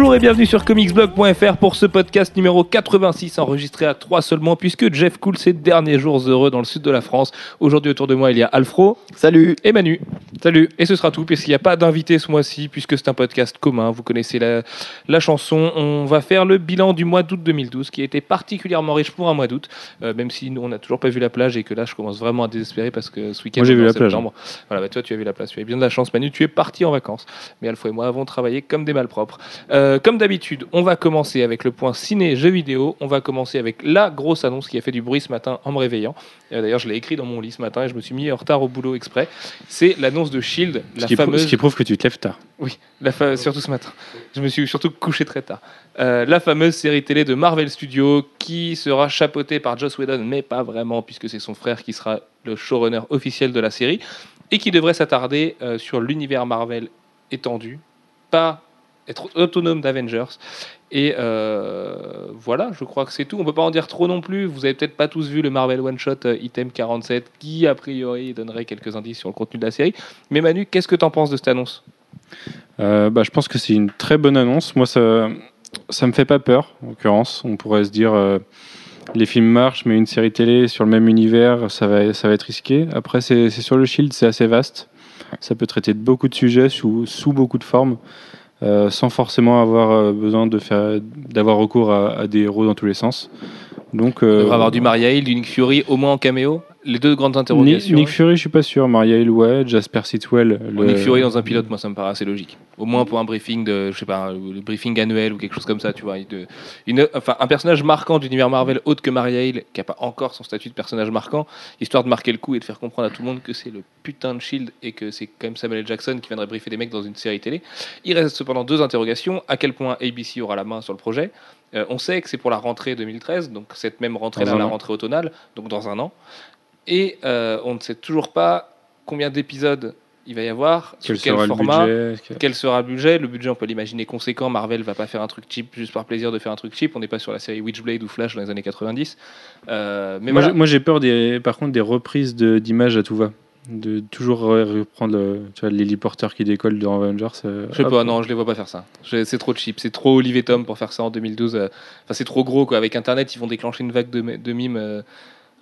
Bonjour et bienvenue sur comicsblog.fr pour ce podcast numéro 86 enregistré à 3 seulement puisque Jeff coule ses derniers jours heureux dans le sud de la France. Aujourd'hui autour de moi il y a Alfro. Salut Et Manu. Salut Et ce sera tout puisqu'il n'y a pas d'invité ce mois-ci puisque c'est un podcast commun, vous connaissez la, la chanson. On va faire le bilan du mois d'août 2012 qui a été particulièrement riche pour un mois d'août, euh, même si nous on n'a toujours pas vu la plage et que là je commence vraiment à désespérer parce que ce week-end Moi, j'ai vu la plage. septembre. Voilà, bah, toi tu as vu la plage, tu as bien de la chance Manu, tu es parti en vacances. Mais Alfro et moi avons travaillé comme des malpropres. Euh, comme d'habitude, on va commencer avec le point ciné jeux vidéo. On va commencer avec la grosse annonce qui a fait du bruit ce matin en me réveillant. Euh, D'ailleurs, je l'ai écrit dans mon lit ce matin et je me suis mis en retard au boulot exprès. C'est l'annonce de Shield, ce la qui, fameuse. ce qui prouve que tu te lèves tard. Oui, la fa- surtout ce matin. Je me suis surtout couché très tard. Euh, la fameuse série télé de Marvel Studios qui sera chapeautée par Joss Whedon, mais pas vraiment, puisque c'est son frère qui sera le showrunner officiel de la série, et qui devrait s'attarder euh, sur l'univers Marvel étendu, pas être autonome d'Avengers. Et euh, voilà, je crois que c'est tout. On peut pas en dire trop non plus. Vous avez peut-être pas tous vu le Marvel One Shot euh, Item 47, qui a priori donnerait quelques indices sur le contenu de la série. Mais Manu, qu'est-ce que tu en penses de cette annonce? Euh, bah, je pense que c'est une très bonne annonce. Moi, ça, ça me fait pas peur, en l'occurrence. On pourrait se dire, les films marchent, mais une série télé sur le même univers, ça va, ça va être risqué. Après, c'est sur le Shield, c'est assez vaste. Ça peut traiter de beaucoup de sujets sous, sous beaucoup de formes, euh, sans forcément avoir euh, besoin de faire, d'avoir recours à, des héros dans tous les sens. Donc, euh, devrait avoir du Maria Hill, du Nick Fury, au moins en caméo? Les deux grandes interrogations. Nick Fury, je suis pas sûr. Maria Hill, ouais. Jasper Sitwell. Le- Nick Fury dans un pilote, moi, ça me paraît assez logique. Au moins pour un briefing de, je sais pas, le briefing annuel ou quelque chose comme ça, tu vois. De, une, enfin, un personnage marquant d'univers Marvel autre que Maria Hill, qui a pas encore son statut de personnage marquant, histoire de marquer le coup et de faire comprendre à tout le monde que c'est le putain de Shield et que c'est quand même Samuel L. Jackson qui viendrait briefer des mecs dans une série télé. Il reste cependant deux interrogations. À quel point ABC aura la main sur le projet? Euh, On sait que c'est pour la rentrée 2013, donc cette même rentrée-là, la an. rentrée automnale, donc dans un an. Et euh, on ne sait toujours pas combien d'épisodes il va y avoir, Quel sera format, le budget quel sera le budget. Le budget, on peut l'imaginer conséquent. Marvel va pas faire un truc cheap juste par plaisir de faire un truc cheap. On n'est pas sur la série Witchblade ou Flash dans les années 90. Euh, mais Moi, voilà. j'ai- peur des, par contre des reprises d'images à tout va. De toujours re- reprendre le- tu vois, l'héliporteur qui décolle dans Avengers. euh, Je sais hop. pas, non, je les vois pas faire ça. C'est trop cheap, c'est trop Olivier Tom pour faire ça en 2012. euh, Enfin, c'est trop gros quoi. Avec Internet, ils vont déclencher une vague de mimes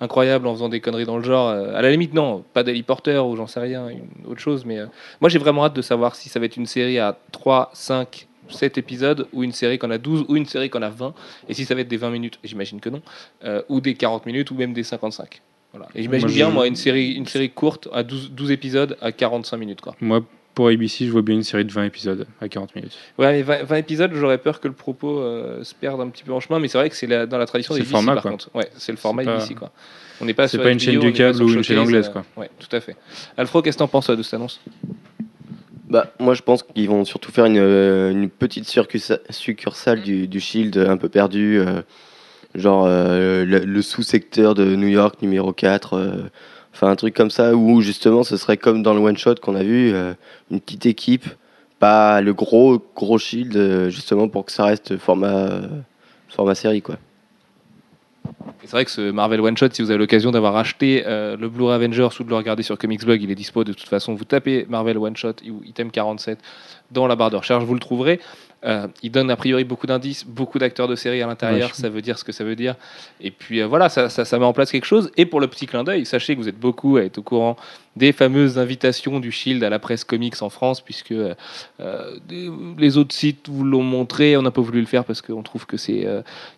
incroyables en faisant des conneries dans le genre. Euh, À la limite, non, pas d'héliporteur ou j'en sais rien, une autre chose. Mais euh, moi, j'ai vraiment hâte de savoir si ça va être une série à 3, 5, 7 épisodes ou une série qu'on a 12 ou une série qu'on a 20. Et si ça va être des 20 minutes, j'imagine que non, euh, ou des 40 minutes ou même des 55. Voilà. Et j'imagine bien, moi, une série, une série courte à 12, 12 épisodes à 45 minutes. Quoi. Moi, pour ABC, je vois bien une série de 20 épisodes à 40 minutes. Ouais, mais 20, 20 épisodes, j'aurais peur que le propos euh, se perde un petit peu en chemin, mais c'est vrai que c'est dans la tradition C'est des le format, par quoi. contre. Ouais, c'est le format ABC, quoi. On n'est pas c'est sur pas une chaîne du câble ou une chaîne anglaise, euh, quoi. Ouais, tout à fait. Alfro, qu'est-ce que t'en penses toi, de cette annonce? Bah, moi, je pense qu'ils vont surtout faire une, euh, une petite succursale du, du Shield un peu perdu, euh, genre euh, le, le sous-secteur de New York numéro 4, euh, enfin un truc comme ça, où justement ce serait comme dans le one-shot qu'on a vu, euh, une petite équipe, pas le gros, gros Shield, euh, justement pour que ça reste format, euh, format série, quoi. C'est vrai que ce Marvel One Shot, si vous avez l'occasion d'avoir acheté le Blu-ray Avengers ou de le regarder sur Comics Blog, il est dispo de toute façon. Vous tapez Marvel One Shot ou item 47 dans la barre de recherche, vous le trouverez. Euh, il donne a priori beaucoup d'indices, beaucoup d'acteurs de série à l'intérieur, Ouais, je- ça veut dire ce que ça veut dire. Et puis euh, voilà, ça, ça, ça met en place quelque chose. Et pour le petit clin d'œil, sachez que vous êtes beaucoup à être au courant des fameuses invitations du Shield à la presse comics en France, puisque euh, les autres sites vous l'ont montré. On n'a pas voulu le faire parce qu'on trouve que c'est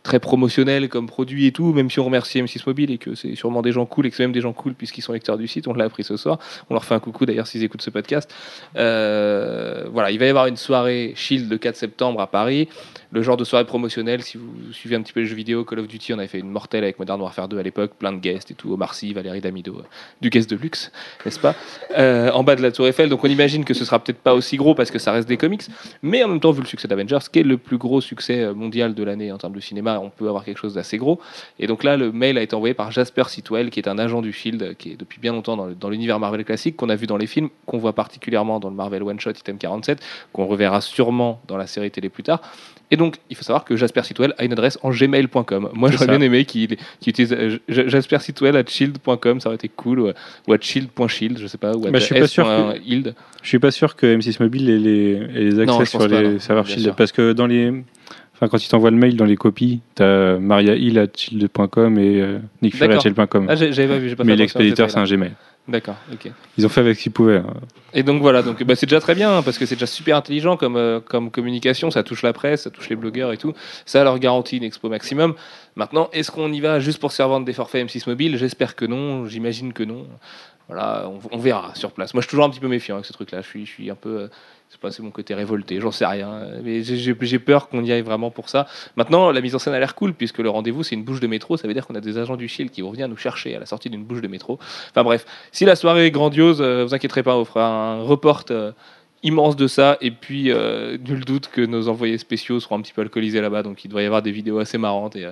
très promotionnel comme produit et tout, même si on remercie M6 Mobile et que c'est sûrement des gens cool et que c'est même des gens cool puisqu'ils sont lecteurs du site. On l'a appris ce soir. On leur fait un coucou d'ailleurs s'ils écoutent ce podcast. Voilà, il va y avoir une soirée Shield le 4 septembre à Paris. Le genre de soirée promotionnelle, si vous suivez un petit peu les jeux vidéo, Call of Duty, on avait fait une mortelle avec Modern Warfare 2 à l'époque, plein de guests et tout, Omar Sy, Valérie Damido, euh, du guest de luxe, n'est-ce pas Euh, En bas de la Tour Eiffel, donc on imagine que ce sera peut-être pas aussi gros parce que ça reste des comics, mais en même temps, vu le succès d'Avengers, qui est le plus gros succès euh, mondial de l'année en termes de cinéma, on peut avoir quelque chose d'assez gros. Et donc là, le mail a été envoyé par Jasper Sitwell, qui est un agent du euh, qui est depuis bien longtemps dans l'univers Marvel classique, qu'on a vu dans les films, qu'on voit particulièrement dans le Marvel One Shot Item 47, qu'on reverra sûrement dans la série télé plus tard. Et donc, il faut savoir que Jasper Sitwell a une adresse en gmail.com. Moi, j'aurais bien aimé qu'il qu'il utilise euh, Jasper Sitwell at shield.com, ça aurait été cool, ou, ou at shield.shield, je sais pas, ou at Bah, je suis pas sûr que-. Je suis pas sûr que M6 Mobile ait les, ait les accès Non, sur pas, les non. serveurs Bien Shield. sûr. Parce que dans les. Enfin, quand ils t'envoient le mail dans les copies, t'as mariahill.shield.com et euh, D'accord. nickfury.shield.com. Ah, j'ai- j'avais pas vu, j'ai pas Mais à l'expéditeur, c'est un. Gmail. D'accord, ok. Ils ont fait avec ce qu'ils pouvaient. hein. Et donc voilà, donc bah, c'est déjà très bien hein, parce que c'est déjà super intelligent comme, euh, comme communication, ça touche la presse, ça touche les blogueurs et tout. Ça leur garantit une expo maximum. Maintenant, est-ce qu'on y va juste pour se faire vendre des forfaits M6 mobile? J'espère que non, j'imagine que non. Voilà, on, verra sur place. Moi, je suis toujours un petit peu méfiant avec ce truc-là. Je suis, je suis un peu, euh, c'est pas mon côté révolté, j'en sais rien. Mais j'ai- peur qu'on y aille vraiment pour ça. Maintenant, la mise en scène a l'air cool puisque le rendez-vous c'est une bouche de métro. Ça veut dire qu'on a des agents du Shield qui vont venir nous chercher à la sortie d'une bouche de métro. Enfin bref, si la soirée est grandiose, euh, vous inquiéterez pas, on fera un report euh, immense de ça. Et puis, nul doute que nos envoyés spéciaux seront un petit peu alcoolisés là-bas. Donc, il doit y avoir des vidéos assez marrantes et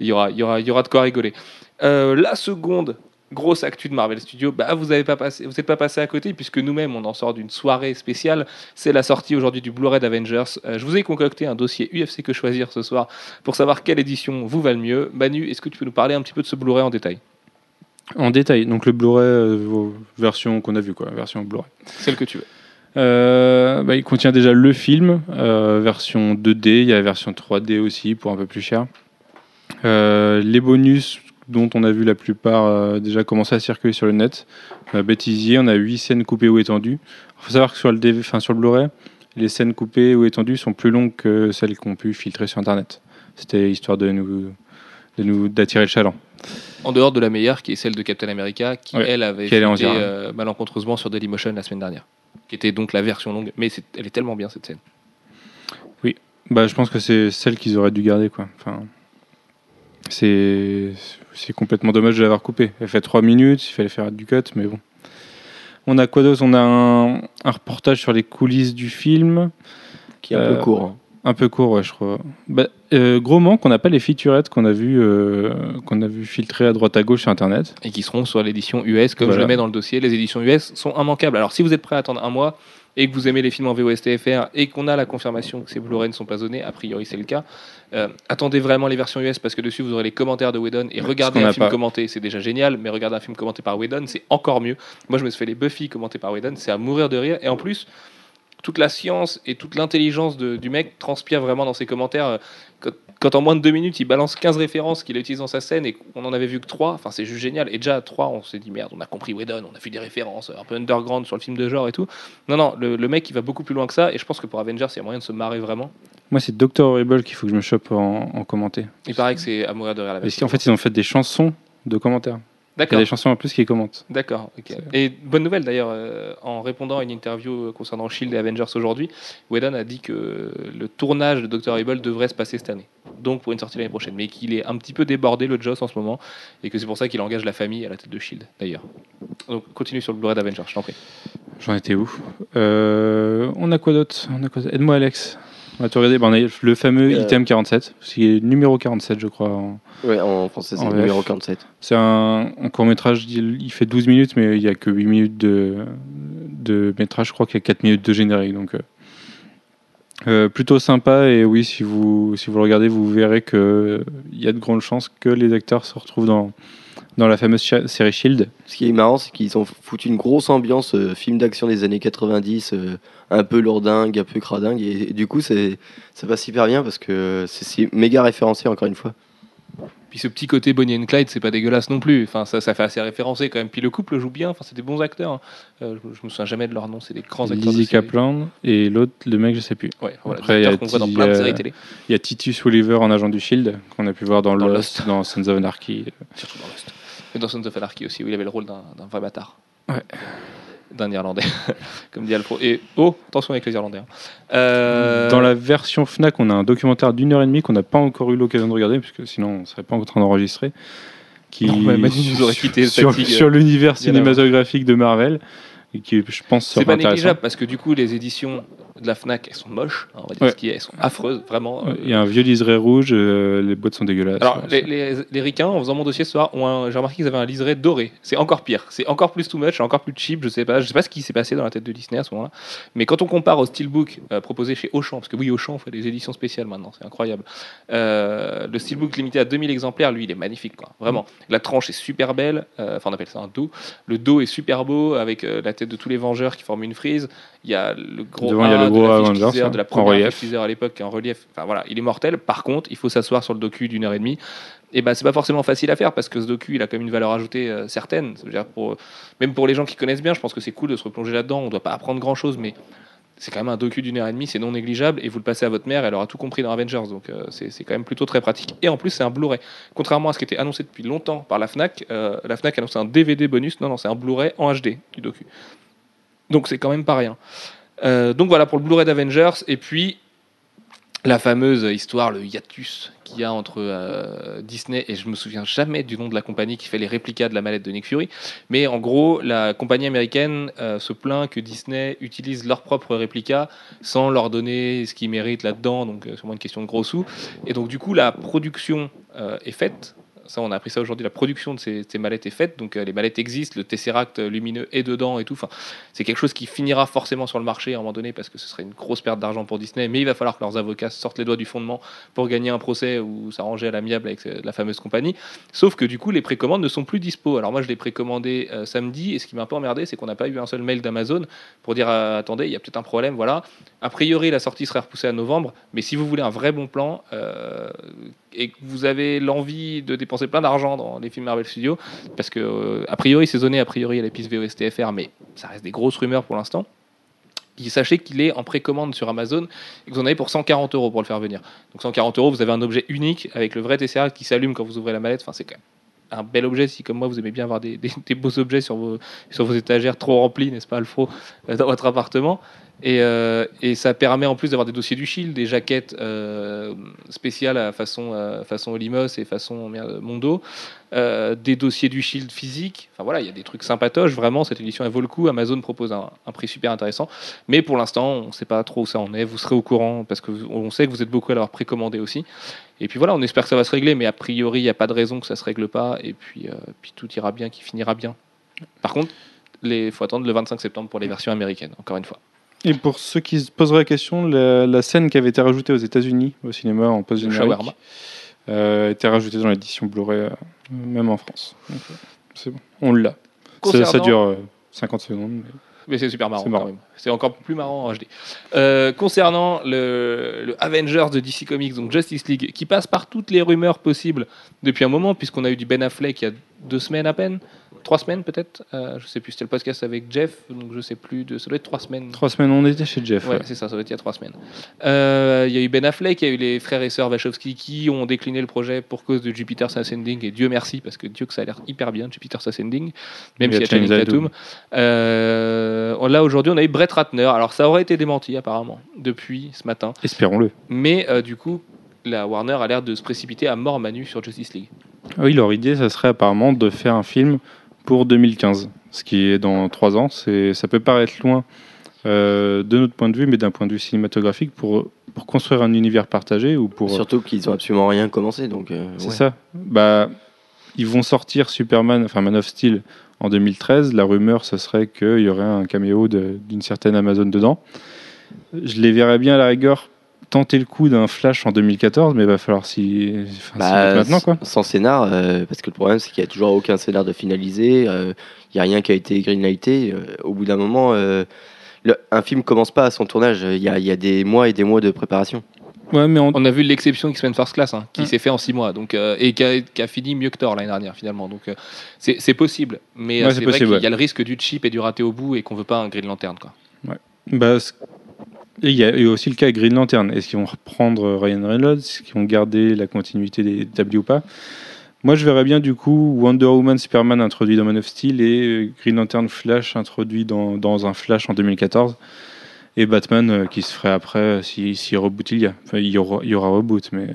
il, y aura, y aura, y aura de quoi rigoler. La seconde grosse actu de Marvel Studios, bah, vous n'êtes pas, passé- vous êtes pas passé à côté puisque nous-mêmes, on en sort d'une soirée spéciale. C'est la sortie aujourd'hui du Blu-ray d'Avengers. Euh, je vous ai concocté un dossier UFC que choisir ce soir pour savoir quelle édition vous va le mieux. Manu, est-ce que tu peux nous parler un petit peu de ce Blu-ray en détail? En détail, donc le Blu-ray, euh, version qu'on a vue, quoi, version Blu-ray. Celle que tu veux. Euh, bah, il contient déjà le film, version 2D, il y a la version 3D aussi pour un peu plus cher. Les bonus dont on a vu la plupart euh, déjà commencer à circuler sur le net. On a bêtisier, on a 8 scènes coupées ou étendues. Il faut savoir que sur le, DV enfin, sur le Blu-ray, les scènes coupées ou étendues sont plus longues que celles qu'on pu filtrer sur Internet. C'était histoire de nous de nous d'attirer le chaland. En dehors de la meilleure, qui est celle de Captain America, qui Ouais, elle avait qui direct. euh, malencontreusement sur Dailymotion la semaine dernière, qui était donc la version longue. Mais elle est tellement bien cette scène. Bah, je pense que c'est celle qu'ils auraient dû garder, quoi. Enfin, c'est c'est complètement dommage de l'avoir coupée. Elle fait 3 minutes, il fallait faire du cut, mais bon. On a quoi d'autre? On a un, un reportage sur les coulisses du film, Qui est un Euh, peu court. hein. un peu court, ouais, je crois. Bah, euh, gros manque, on n'a pas les featurettes qu'on a vu euh, qu'on a vu filtrer à droite à gauche sur Internet. Et qui seront sur l'édition US, comme je le mets dans le dossier. Les éditions US sont immanquables. Alors si vous êtes prêt à attendre un mois et que vous aimez les films en VOSTFR et qu'on a la confirmation que ces Blu-ray ne sont pas zonés, a priori c'est le cas, euh, attendez vraiment les versions US parce que dessus vous aurez les commentaires de Whedon et qu'on un film pas. commenté, c'est déjà génial, mais regarder un film commenté par Whedon, c'est encore mieux. Moi je me suis fait les Buffy commentés par Whedon, c'est à mourir de rire. Et en plus, toute la science et toute l'intelligence du mec transpire vraiment dans ses commentaires. Euh, Quand, quand en moins de deux minutes, il balance 15 références qu'il utilise dans sa scène et qu'on en avait vu que 3, enfin c'est juste génial. Et déjà à 3, on s'est dit merde, on a compris Whedon, on a vu des références un peu underground sur le film de genre et tout. Non, non, le, le mec il va beaucoup plus loin que ça et je pense que pour Avengers, il y a moyen de se marrer vraiment. Moi, c'est Dr. Horrible qu'il faut que je me chope en, en commenté. Il paraît que c'est à mourir de rire la Parce qu'en fait, ils ont fait des chansons de commentaires. Il y a D'accord. des chansons en plus qui commentent. D'accord, Et bonne nouvelle d'ailleurs, euh, en répondant à une interview concernant Shield et Avengers aujourd'hui, Whedon a dit que le tournage de Dr. Evil devrait se passer cette année, donc pour une sortie l'année prochaine, mais qu'il est un petit peu débordé le Joss en ce moment, et que c'est pour ça qu'il engage la famille à la tête de Shield d'ailleurs. Donc continue sur le Blu-ray d'Avengers, je t'en prie. J'en étais où? Euh, On a quoi d'autre? On a quoi d'autre? Aide-moi, Alex. On a tout regardé. Bah, on a le fameux Euh. item 47, qui est numéro 47, je crois. en- Ouais, en français, c'est numéro 47. C'est un, un court métrage, il, fait 12 minutes, mais il n'y a que 8 minutes de, de métrage. Je crois qu'il y a 4 minutes de générique. Donc, euh, euh, plutôt sympa. Et oui, si vous, si vous le regardez, vous verrez qu'il y a de grandes chances que les acteurs se retrouvent dans, dans la fameuse série Shield. Ce qui est marrant, c'est qu'ils ont foutu une grosse ambiance euh, film d'action des années 90, euh, un peu lourdingue, un peu cradingue, et, du coup, c'est, ça passe hyper bien parce que c'est, méga référencé encore une fois. Puis ce petit côté Bonnie and Clyde, c'est pas dégueulasse non plus. Enfin, ça, ça fait assez référencé quand même. Puis le couple joue bien. Enfin, c'est des bons acteurs. hein. Euh, je, je me souviens jamais de leur nom. C'est des grands acteurs. Lizzie. Kaplan et l'autre, le mec, je sais plus. Ouais, voilà, Après, il y a acteurs qu'on voit dans Ti- plein de séries télé. Il y a Titus Oliver en agent du Shield, qu'on a pu voir dans, Dans Lost, Lost. dans Sons of Anarchy. Surtout dans Lost. Dans Sons of Anarchy aussi, où il avait le rôle d'un vrai bâtard. Ouais. D'un Irlandais, comme dit Alfro. Et oh, attention avec les Irlandais. hein. Euh, Dans la version Fnac, on a un documentaire d'une heure et demie qu'on n'a pas encore eu l'occasion de regarder, puisque sinon on ne serait pas en train d'enregistrer. Qui Non, mais sur, fatigue, sur l'univers cinématographique de Marvel, et qui, je pense, C'est sera pas intéressant. négligeable parce que du coup, les éditions de la Fnac, elles sont moches, hein, on va dire Ouais. ce qui est, elles sont affreuses, vraiment. euh, Il y a un vieux liseré rouge, euh, les boîtes sont dégueulasses. alors, les, les, les ricains, en faisant mon dossier ce soir, j'ai remarqué qu'ils avaient un liseré doré. C'est encore pire. C'est encore plus too much, encore plus cheap. Je sais pas. Je sais pas ce qui s'est passé dans la tête de Disney à ce moment-là. Mais quand on compare au steelbook euh, proposé chez Auchan, parce que oui, Auchan fait des éditions spéciales maintenant, c'est incroyable. Le steelbook limité à 2000 exemplaires, lui, il est magnifique, quoi. Vraiment. La tranche est super belle. Enfin, on appelle ça un dos. Le dos est super beau avec la tête de tous les Vengeurs qui forment une frise. Il y a le gros Devant, il y a A le de gros la Avengers, teaser, hein, de la première teaser à l'époque, qui est en relief. Enfin voilà, il est mortel. Par contre, il faut s'asseoir sur le docu d'une heure et demie. Et ben c'est pas forcément facile à faire parce que ce docu, il a quand même une valeur ajoutée euh, certaine. Ça veut dire pour, même pour les gens qui connaissent bien, je pense que c'est cool de se replonger là-dedans. On doit pas apprendre grand-chose, mais c'est quand même un docu d'une heure et demie, c'est non négligeable. Et vous le passez à votre mère, elle aura tout compris dans Avengers. Donc euh, c'est quand même plutôt très pratique. Et en plus, c'est un Blu-ray. Contrairement à ce qui était annoncé depuis longtemps par la Fnac, euh, la Fnac annonce un DVD bonus. Non, non, c'est un Blu-ray en HD du docu. Donc c'est quand même pas rien. Euh, donc voilà pour le Blu-ray d'Avengers. Et puis la fameuse histoire, le hiatus qu'il y a entre euh, Disney et je me souviens jamais du nom de la compagnie qui fait les réplicas de la mallette de Nick Fury. Mais en gros, la compagnie américaine euh, se plaint que Disney utilise leurs propres réplicas sans leur donner ce qu'ils méritent là-dedans. Donc euh, moins une question de gros sous. Et donc du coup, la production euh, est faite. Ça, on a appris ça aujourd'hui. La production de ces, mallettes est faite. Donc, euh, les mallettes existent. Le Tesseract lumineux est dedans et tout. Enfin, c'est quelque chose qui finira forcément sur le marché à un moment donné parce que ce serait une grosse perte d'argent pour Disney. Mais il va falloir que leurs avocats sortent les doigts du fondement pour gagner un procès ou s'arranger à l'amiable avec euh, la fameuse compagnie. Sauf que du coup, les précommandes ne sont plus dispo. Alors moi, je l'ai précommandé euh, samedi et ce qui m'a un peu emmerdé, c'est qu'on n'a pas eu un seul mail d'Amazon pour dire attendez, il y a peut-être un problème. Voilà. A priori, la sortie serait repoussée à novembre. Mais si vous voulez un vrai bon plan et que vous avez l'envie de dépenser plein d'argent dans les films Marvel Studios, parce que euh, a priori, c'est zoné a priori à la piste VOSTFR, mais ça reste des grosses rumeurs pour l'instant. Sachez qu'il est en précommande sur Amazon et que vous en avez pour 140 euros pour le faire venir. Donc 140 euros, vous avez un objet unique avec le vrai Tesseract qui s'allume quand vous ouvrez la mallette. Enfin, c'est quand même un bel objet si, comme moi, vous aimez bien avoir des beaux objets sur vos, sur vos étagères trop remplies, n'est-ce pas, Alfro, euh, dans votre appartement. Et, euh, et ça permet en plus d'avoir des dossiers du Shield, des jaquettes euh, spéciales à façon, euh, façon Olimos et façon Mondo, des dossiers du Shield physique. Enfin voilà, il y a des trucs sympatoches. Vraiment, cette édition elle vaut le coup. Amazon propose un, prix super intéressant. Mais pour l'instant, on ne sait pas trop où ça en est. Vous serez au courant parce que vous- on sait que vous êtes beaucoup à l'avoir précommandé aussi. Et puis voilà, on espère que ça va se régler. Mais a priori, il n'y a pas de raison que ça se règle pas. Et puis tout ira bien, qui finira bien. Par contre, il faut attendre le 25 septembre pour les versions américaines, encore une fois. Et pour ceux qui se poseraient la question, la, la scène qui avait été rajoutée aux États-Unis au cinéma en post générique euh, a été rajoutée dans l'édition Blu-ray, euh, même en France. Euh, c'est bon, on l'a. Ça, ça dure euh, 50 secondes. mais- Mais c'est super marrant. C'est encore plus marrant en HD. Euh, concernant le, le Avengers de DC Comics, donc Justice League, qui passe par toutes les rumeurs possibles depuis un moment, puisqu'on a eu du Ben Affleck il y a deux semaines à peine, trois semaines peut-être. Euh, je sais plus. C'était le podcast avec Jeff, donc je sais plus. De, ça doit être trois semaines. Trois semaines, on était chez Jeff. Ouais, ouais. c'est ça, ça doit être il y a trois semaines. Euh, Il y a eu Ben Affleck, il y a eu les frères et sœurs Wachowski qui ont décliné le projet pour cause de Jupiter's Ascending, et Dieu merci, parce que Dieu que ça a l'air hyper bien, Jupiter's Ascending, même s'il y a Channing Channing Tatum. Euh, là, aujourd'hui, on a eu Brett Ratner. Alors, ça aurait été démenti, apparemment, depuis ce matin. Espérons-le. Mais euh, du coup, la Warner a l'air de se précipiter à mort manu sur Justice League. Ah Oui, leur idée, ça serait apparemment de faire un film pour 2015, ce qui est dans trois ans. C'est, ça peut paraître loin euh, de notre point de vue, mais d'un point de vue cinématographique, pour, pour construire un univers partagé ou pour. Surtout qu'ils ont absolument rien commencé, donc. euh, C'est ouais. ça. Bah, ils vont sortir Superman, enfin Man of Steel, en 2013. La rumeur, ce serait qu'il y aurait un caméo de- d'une certaine Amazon dedans. Je les verrais bien à la rigueur tenter le coup d'un Flash en 2014, mais il va falloir s'y enfin, Bah, maintenant, quoi. Sans scénar, euh, parce que le problème c'est qu'il n'y a toujours aucun scénar de finalisé, euh, il n'y a rien qui a été greenlighté. euh, au bout d'un moment, euh, le- un film commence pas à son tournage, il y a, il y a des mois et des mois de préparation. Ouais, mais On a vu l'exception X-Men First Class, hein, qui Mm. s'est fait en six mois, donc, euh, et qui a, qui a fini mieux que Thor l'année dernière, finalement. Donc, euh, c'est possible. Mais euh, Ouais, c'est vrai y a ouais. le risque du cheap et du raté au bout et qu'on veut pas un Green Lantern. Quoi. Bah, c- il y a aussi le cas Green Lantern. Est-ce qu'ils vont reprendre Ryan Reynolds? Est-ce qu'ils vont garder la continuité des établis ou pas? Moi, je verrais bien du coup Wonder Woman, Superman introduit dans Man of Steel et euh, Green Lantern Flash introduit dans, dans un Flash en 2014. Et Batman euh, qui se ferait après euh, si, si reboot il y a. Enfin, il y aura, reboot, mais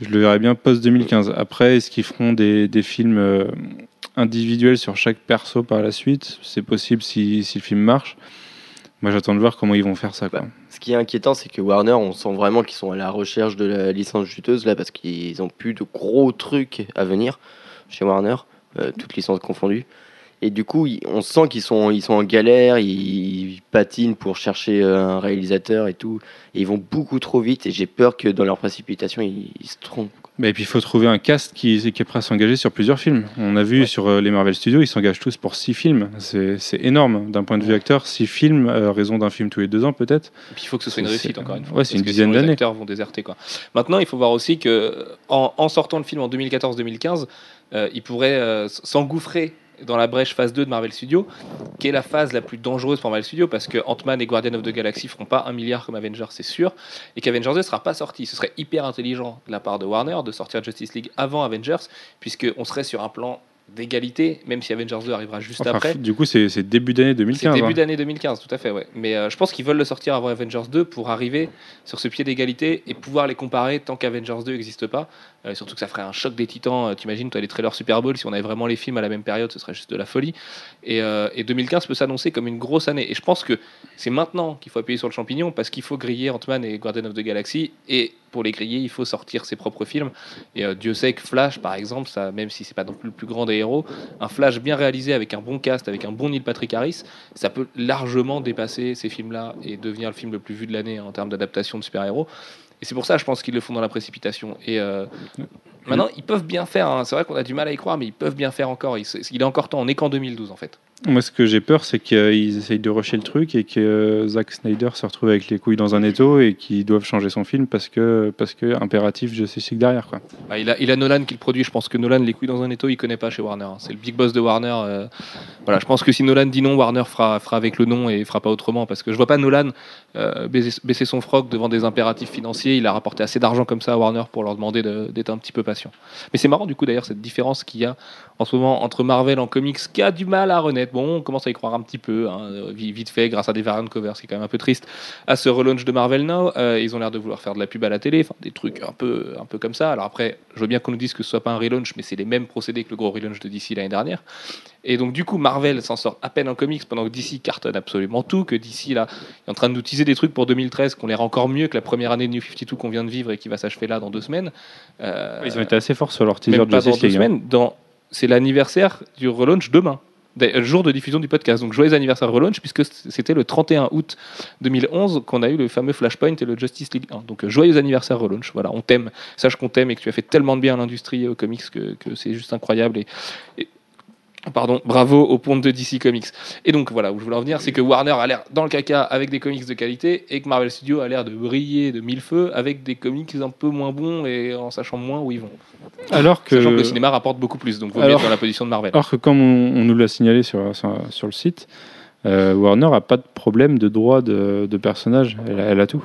je le verrais bien post-2015. Après, est-ce qu'ils feront des, des films euh, individuels sur chaque perso par la suite? C'est possible si, si le film marche. Moi, j'attends de voir comment ils vont faire ça. Quoi. Bah, ce qui est inquiétant, c'est que Warner, on sent vraiment qu'ils sont à la recherche de la licence juteuse là, parce qu'ils ont plus de gros trucs à venir chez Warner, euh, toutes licences confondues. Et du coup, on sent qu'ils sont, ils sont en galère, ils, patinent pour chercher euh, un réalisateur et tout. Et ils vont beaucoup trop vite et j'ai peur que dans leur précipitation, ils, se trompent. Et puis, il faut trouver un cast qui, qui est prêt à s'engager sur plusieurs films. On a vu Ouais. sur euh, les Marvel Studios, ils s'engagent tous pour six films. C'est énorme d'un point de vue acteur. Six films, à raison d'un film tous les deux ans, peut-être. Puis il faut que ce soit une réussite, encore une fois. ouais, c'est une dizaine sinon, Les d'années. acteurs vont déserter. Quoi. Maintenant, il faut voir aussi que en, en sortant le film en 2014-2015, euh, il pourrait euh, s'engouffrer dans la brèche phase 2 de Marvel Studios, qui est la phase la plus dangereuse pour Marvel Studios, parce que Ant-Man et Guardian of the Galaxy feront pas un milliard comme Avengers, c'est sûr, et qu'Avengers 2 sera pas sorti. Ce serait hyper intelligent de la part de Warner de sortir Justice League avant Avengers, puisqu'on serait sur un plan d'égalité, même si Avengers 2 arrivera juste Enfin, après. Du coup, c'est c'est début d'année C'est 2015. début hein. d'année 2015, tout à fait, ouais. Mais euh, je pense qu'ils veulent le sortir avant Avengers 2 pour arriver sur ce pied d'égalité et pouvoir les comparer tant qu'Avengers 2 n'existe pas. Euh, surtout que ça ferait un choc des titans. Euh, T'imagines, toi, les trailers Super Bowl, si on avait vraiment les films à la même période, ce serait juste de la folie. Et, euh, et 2015 peut s'annoncer comme une grosse année. Et je pense que c'est maintenant qu'il faut appuyer sur le champignon parce qu'il faut griller Ant-Man et Guardian of the Galaxy. Et pour les griller, il faut sortir ses propres films. Et euh, Dieu sait que Flash, par exemple, ça, même si c'est pas non plus le plus grand des héros, un Flash bien réalisé avec un bon cast, avec un bon Neil Patrick Harris, ça peut largement dépasser ces films-là et devenir le film le plus vu de l'année en termes d'adaptation de super-héros. Et c'est pour ça, je pense qu'ils le font dans la précipitation. Et euh, maintenant, ils peuvent bien faire. hein. C'est vrai qu'on a du mal à y croire, mais ils peuvent bien faire encore. Il, il est encore temps. On n'est qu'en 2012, en fait. Moi, ce que j'ai peur, c'est qu'ils essayent de rusher le truc et que euh, Zack Snyder se retrouve avec les couilles dans un étau et qu'ils doivent changer son film parce que, parce que impératif Justice League derrière. Quoi. Bah, il, a, il a Nolan qui le produit. Je pense que Nolan, les couilles dans un étau, il connaît pas chez Warner. hein. C'est le big boss de Warner. euh, voilà, je pense que si Nolan dit non, Warner fera, fera avec le non et fera pas autrement. Parce que je vois pas Nolan euh, baisser, son froc devant des impératifs financiers. Il a rapporté assez d'argent comme ça à Warner pour leur demander de- d'être un petit peu patient. Mais c'est marrant du coup d'ailleurs cette différence qu'il y a en ce moment entre Marvel en comics qui a du mal à renaître. Bon, on commence à y croire un petit peu, hein, vi- vite fait, grâce à des variant covers, c'est quand même un peu triste, à ce relaunch de Marvel Now. Euh, ils ont l'air de vouloir faire de la pub à la télé, enfin des trucs un peu, un peu comme ça. Alors après, je veux bien qu'on nous dise que ce soit pas un relaunch, mais c'est les mêmes procédés que le gros relaunch de DC l'année dernière. Et donc du coup, Marvel s'en sort à peine en comics pendant que DC cartonne absolument tout, que DC là est en train de nous teaser des trucs pour 2013 qu'on l'air encore mieux que la première année de New 52 qu'on vient de vivre et qui va s'achever là dans deux semaines. Euh, Ils ont été assez forts sur leur teaser de Justice deux League. hein. semaines. Dans... C'est l'anniversaire du relaunch demain. D'a- Le jour de diffusion du podcast. Donc, joyeux anniversaire relaunch, puisque c'était le 31 août 2011 qu'on a eu le fameux Flashpoint et le Justice League 1. Donc, euh, joyeux anniversaire relaunch. Voilà, on t'aime. Sache qu'on t'aime et que tu as fait tellement de bien à l'industrie et aux comics que, c'est juste incroyable. Et- Pardon, bravo au ponte de DC Comics. Et donc voilà, où je voulais en venir, c'est que Warner a l'air dans le caca avec des comics de qualité et que Marvel Studios a l'air de briller de mille feux avec des comics un peu moins bons et en sachant moins où ils vont. Alors que, Sachant que le cinéma rapporte beaucoup plus, donc vous Alors- dans la position de Marvel. alors que comme on, on nous l'a signalé sur, sur, sur le site, euh, Warner a pas de problème de droit de, de personnage. Elle, a- elle a tout.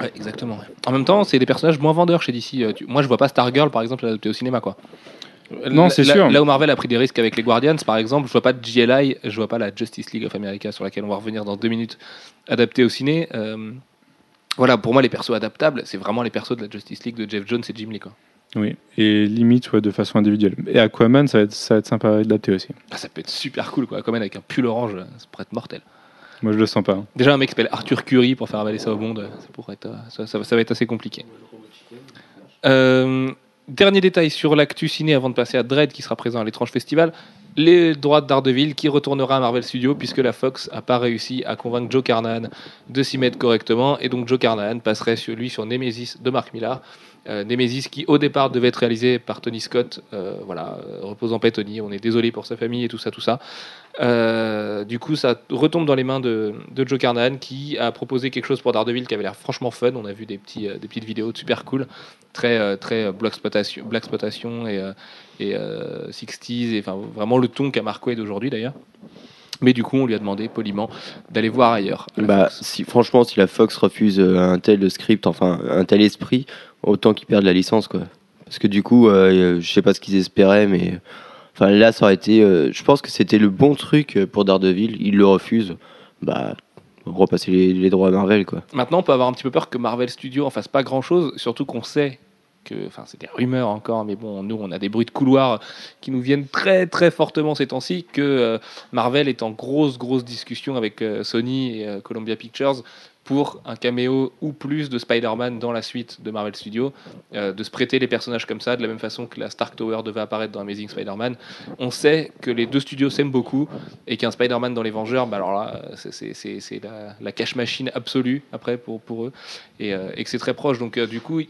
Ouais, exactement. En même temps, c'est des personnages moins vendeurs chez DC. Euh, Moi, je vois pas Stargirl, par exemple, adapté au cinéma, quoi. Non, c'est sûr. Là où Marvel a pris des risques avec les Guardians, par exemple, je vois pas de GLI, je vois pas la Justice League of America sur laquelle on va revenir dans deux minutes, adaptée au ciné. Euh, voilà, pour moi, les persos adaptables, c'est vraiment les persos de la Justice League de Jeff Jones et Jim Lee. Quoi. Oui. Et limite ouais, de façon individuelle. Et Aquaman, ça va être, ça va être sympa à adapter aussi. Ah, ça peut être super cool, quoi. Aquaman avec un pull orange, ça pourrait être mortel. Moi, je le sens pas. hein. Déjà, un mec qui s'appelle Arthur Curry pour faire avaler ça au monde, ça, pourrait être, euh, ça, ça- ça va être assez compliqué. Euh, dernier détail sur l'actu ciné avant de passer à Dread qui sera présent à l'étrange festival. Les droits de Daredevil qui retournera à Marvel Studios puisque la Fox n'a pas réussi à convaincre Joe Carnahan de s'y mettre correctement et donc Joe Carnahan passerait sur lui sur Nemesis de Mark Millar. Euh, Nemesis qui au départ devait être réalisé par Tony Scott, euh, voilà, euh, repose en paix Tony, on est désolé pour sa famille et tout ça, tout ça. Euh, du coup, ça retombe dans les mains de, de Joe Carnahan qui a proposé quelque chose pour Daredevil qui avait l'air franchement fun. On a vu des, petits, des petites vidéos super cool, très, très Black Exploitation et, euh, et euh, 60s, et, enfin vraiment le ton qu'a Mark Wade aujourd'hui d'ailleurs. Mais du coup, on lui a demandé poliment d'aller voir ailleurs. Bah, si, franchement, si la Fox refuse un tel script, enfin un tel esprit, autant qu'ils perdent la licence, quoi. Parce que du coup, euh, je sais pas ce qu'ils espéraient, mais enfin là, ça aurait été. euh, je pense que c'était le bon truc euh, pour Daredevil. Ils le refusent. Bah, repasser les, droits à Marvel, quoi. Maintenant, on peut avoir un petit peu peur que Marvel Studios en fasse pas grand chose, surtout qu'on sait que, enfin, c'est des rumeurs encore, mais bon, nous, on a des bruits de couloir qui nous viennent très, très fortement ces temps-ci, que Marvel est en grosse, grosse discussion avec Sony et Columbia Pictures pour un caméo ou plus de Spider-Man dans la suite de Marvel Studios, euh, de se prêter les personnages comme ça, de la même façon que la Stark Tower devait apparaître dans Amazing Spider-Man. On sait que les deux studios s'aiment beaucoup et qu'un Spider-Man dans les Vengeurs, bah alors là, c'est- la, la cash machine absolue après pour, pour eux et, euh, que c'est très proche. Donc euh, du coup,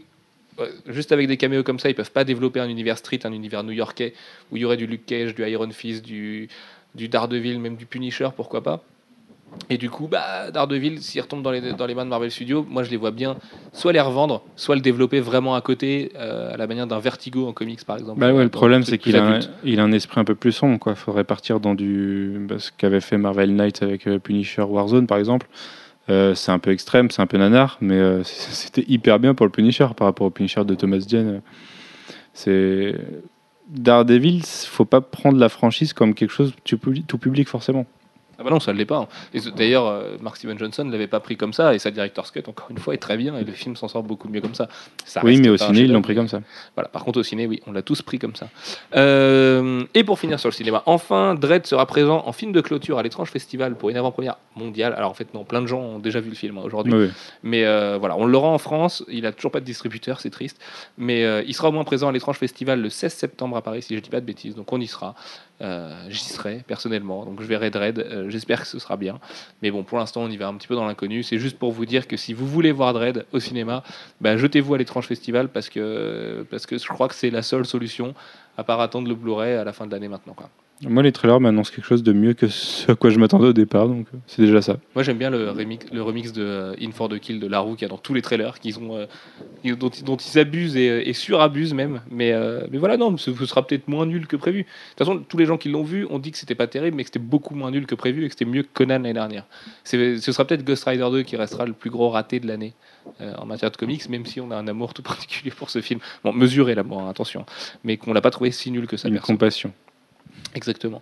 juste avec des caméos comme ça, ils peuvent pas développer un univers street, un univers new-yorkais où il y aurait du Luke Cage, du Iron Fist, du, du Daredevil, même du Punisher, pourquoi pas. Et du coup, bah, Daredevil, s'il retombe dans les, dans les mains de Marvel Studios, moi je les vois bien soit les revendre, soit le développer vraiment à côté, euh, à la manière d'un Vertigo en comics par exemple. Bah ouais, le problème c'est qu'il a, un, adultes. il a un esprit un peu plus sombre. Quoi. Faudrait partir dans du bah, ce qu'avait fait Marvel Knights avec euh, Punisher Warzone par exemple. Euh, c'est un peu extrême, c'est un peu nanar, mais euh, c'était hyper bien pour le Punisher par rapport au Punisher de Thomas Jane. C'est Daredevil, faut pas prendre la franchise comme quelque chose tout public forcément. Ah bah non, ça ne l'est pas. hein. D'ailleurs, euh, Mark Steven Johnson ne l'avait pas pris comme ça, et sa director's cut, encore une fois, est très bien, et le film s'en sort beaucoup mieux comme ça. Ça oui, mais au ciné ils l'ont pris comme ça. Voilà, par contre au ciné, oui, on l'a tous pris comme ça. Euh, et pour finir sur le cinéma, enfin, Dredd sera présent en film de clôture à l'étrange festival pour une avant-première mondiale. Alors en fait, non, plein de gens ont déjà vu le film hein, aujourd'hui. Oui. Mais euh, voilà, on l'aura en France. Il a toujours pas de distributeur, c'est triste. Mais il sera au moins présent à l'étrange festival le 16 septembre à Paris, si je dis pas de bêtises. Donc on y sera. Euh, J'y serai personnellement. Donc je verrai Dredd. Euh, J'espère que ce sera bien. Mais bon, pour l'instant, on y va un petit peu dans l'inconnu. C'est juste pour vous dire que si vous voulez voir Dredd au cinéma, bah, jetez-vous à l'étrange festival parce que parce que je crois que c'est la seule solution à part attendre le Blu-ray à la fin de l'année maintenant. Moi les trailers m'annoncent quelque chose de mieux que ce à quoi je m'attendais au départ, donc euh, c'est déjà ça. Moi j'aime bien le remix, le remix de euh, In for the Kill de Larue qu'il y a dans tous les trailers, qu'ils ont, euh, dont, ils- dont ils abusent et, et surabusent même. Mais, euh, mais voilà, non, ce, ce sera peut-être moins nul que prévu. De toute façon, tous les gens qui l'ont vu ont dit que c'était pas terrible, mais que c'était beaucoup moins nul que prévu et que c'était mieux que Conan l'année dernière. Ce sera peut-être Ghost Rider 2 qui restera le plus gros raté de l'année euh, en matière de comics, même si on a un amour tout particulier pour ce film. Bon, mesuré l'amour, hein, attention, mais qu'on l'a pas trouvé si nul que ça. Une perso. compassion. Exactement.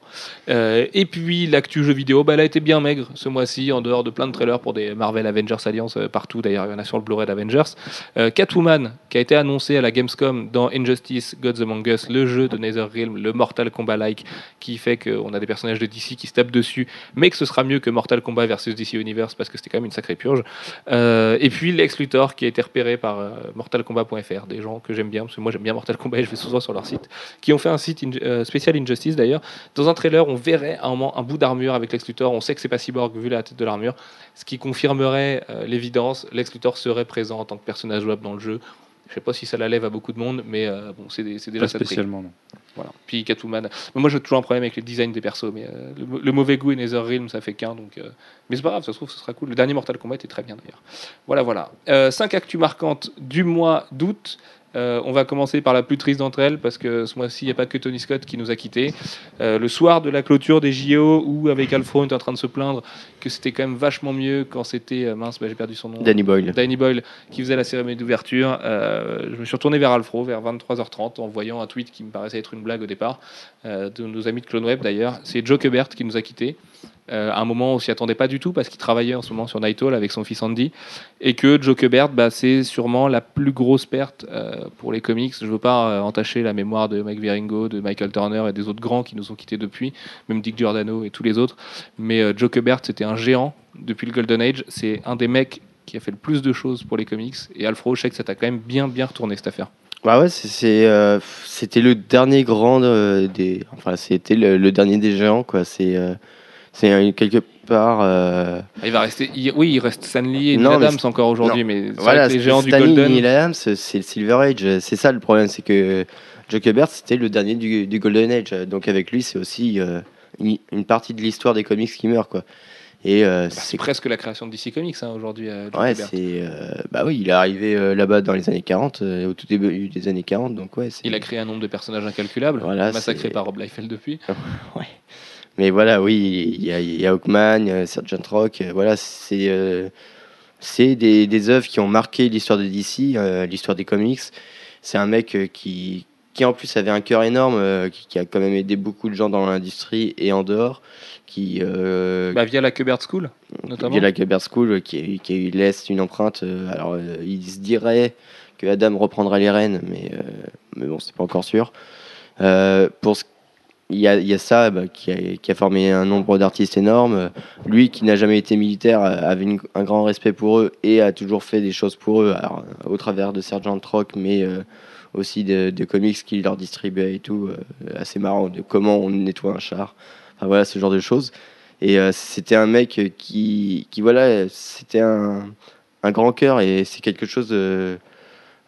Euh, et puis l'actu jeu vidéo, bah, elle a été bien maigre ce mois-ci, en dehors de plein de trailers pour des Marvel Avengers Alliance euh, partout. D'ailleurs, il y en a sur le Blu-ray d'Avengers. Euh, Catwoman, qui a été annoncé à la Gamescom dans Injustice Gods Among Us, le jeu de NetherRealm, le Mortal Kombat-like, qui fait qu'on a des personnages de DC qui se tapent dessus, mais que ce sera mieux que Mortal Kombat versus DC Universe parce que c'était quand même une sacrée purge. Et puis Lex Luthor, qui a été repéré par MortalKombat.fr, des gens que j'aime bien, parce que moi j'aime bien Mortal Kombat et je vais souvent sur leur site, qui ont fait un site spécial Injustice d'ailleurs. Dans un trailer, on verrait à un moment un bout d'armure avec Lex Luthor. On sait que c'est pas Cyborg vu la tête de l'armure, ce qui confirmerait euh, l'évidence. Lex Luthor serait présent en tant que personnage jouable dans le jeu. Je sais pas si ça la lève à beaucoup de monde, mais euh, bon, c'est déjà Pas spécialement, non. Voilà. Puis Catwoman. Mais moi j'ai toujours un problème avec les designs des persos, mais euh, le, le mauvais goût et NetherRealm ça fait qu'un, donc. euh, Mais c'est pas grave, ça se trouve ce sera cool. Le dernier Mortal Kombat était très bien d'ailleurs. Voilà, voilà. Cinq actus marquantes du mois d'août. Euh, on va commencer par la plus triste d'entre elles parce que ce mois-ci, il n'y a pas que Tony Scott qui nous a quittés. Euh, le soir de la clôture des JO, où avec Alfro, on était en train de se plaindre que c'était quand même vachement mieux quand c'était. euh, mince, bah, j'ai perdu son nom. Danny Boyle. Danny Boyle qui faisait la cérémonie d'ouverture. Je me suis retourné vers Alfro vers 23h30 en voyant un tweet qui me paraissait être une blague au départ, de nos amis de CloneWeb d'ailleurs. C'est Joe Kubert qui nous a quittés. Euh, à un moment où on s'y attendait pas du tout parce qu'il travaillait en ce moment sur Night Owl avec son fils Andy et que Joe Kubert bah, c'est sûrement la plus grosse perte euh, pour les comics je veux pas euh, entacher la mémoire de Mike Wieringo de Michael Turner et des autres grands qui nous ont quittés depuis même Dick Giordano et tous les autres mais Joe Kubert c'était un géant depuis le Golden Age c'est un des mecs qui a fait le plus de choses pour les comics et Alfro je sais que ça t'a quand même bien bien retourné cette affaire Bah ouais, c'était le dernier grand des. Enfin, c'était le, dernier des géants, quoi. C'est, c'est quelque part. euh, il va rester il- oui il reste Stanley et Neil mais Adams encore aujourd'hui mais c'est vrai voilà, que les géants du Stanley Golden Neil Adams, c'est le Silver Age. C'est ça le problème, c'est que Joe Kubert, c'était le dernier du, du Golden Age. Donc avec lui, c'est aussi euh, une, une partie de l'histoire des comics qui meurt, quoi. Et euh, Bah, c'est presque la création de DC Comics hein, aujourd'hui Ouais, c'est. bah oui, il est arrivé là-bas dans les années 40, euh, au tout début des années 40, donc ouais. Il a créé un nombre de personnages incalculables, Voilà, massacrés par Rob Liefeld depuis. Mais voilà, oui, il y a, il y a Hawkman, il y a Sergeant Rock, euh, voilà, c'est. euh, c'est des, des œuvres qui ont marqué l'histoire de DC, euh, l'histoire des comics. C'est un mec euh, qui, qui en plus avait un cœur énorme, euh, qui, qui a quand même aidé beaucoup de gens dans l'industrie et en dehors, qui euh, Bah, via la Kubert School, notamment. via la Kubert School, euh, qui, qui laisse une empreinte. euh, alors, euh, il se dirait que Adam reprendra les rênes, mais, euh, mais bon, c'est pas encore sûr. Euh, pour ce- il y a, ça bah, qui, a, formé un nombre d'artistes énorme. Lui qui n'a jamais été militaire euh, avait un grand respect pour eux et a toujours fait des choses pour eux, euh, au travers de Sergeant Rock, mais euh, aussi de, comics qu'il leur distribuait et tout. assez marrant de comment on nettoie un char. Enfin voilà, ce genre de choses. Et c'était un mec qui, voilà, c'était un, grand cœur et c'est quelque chose.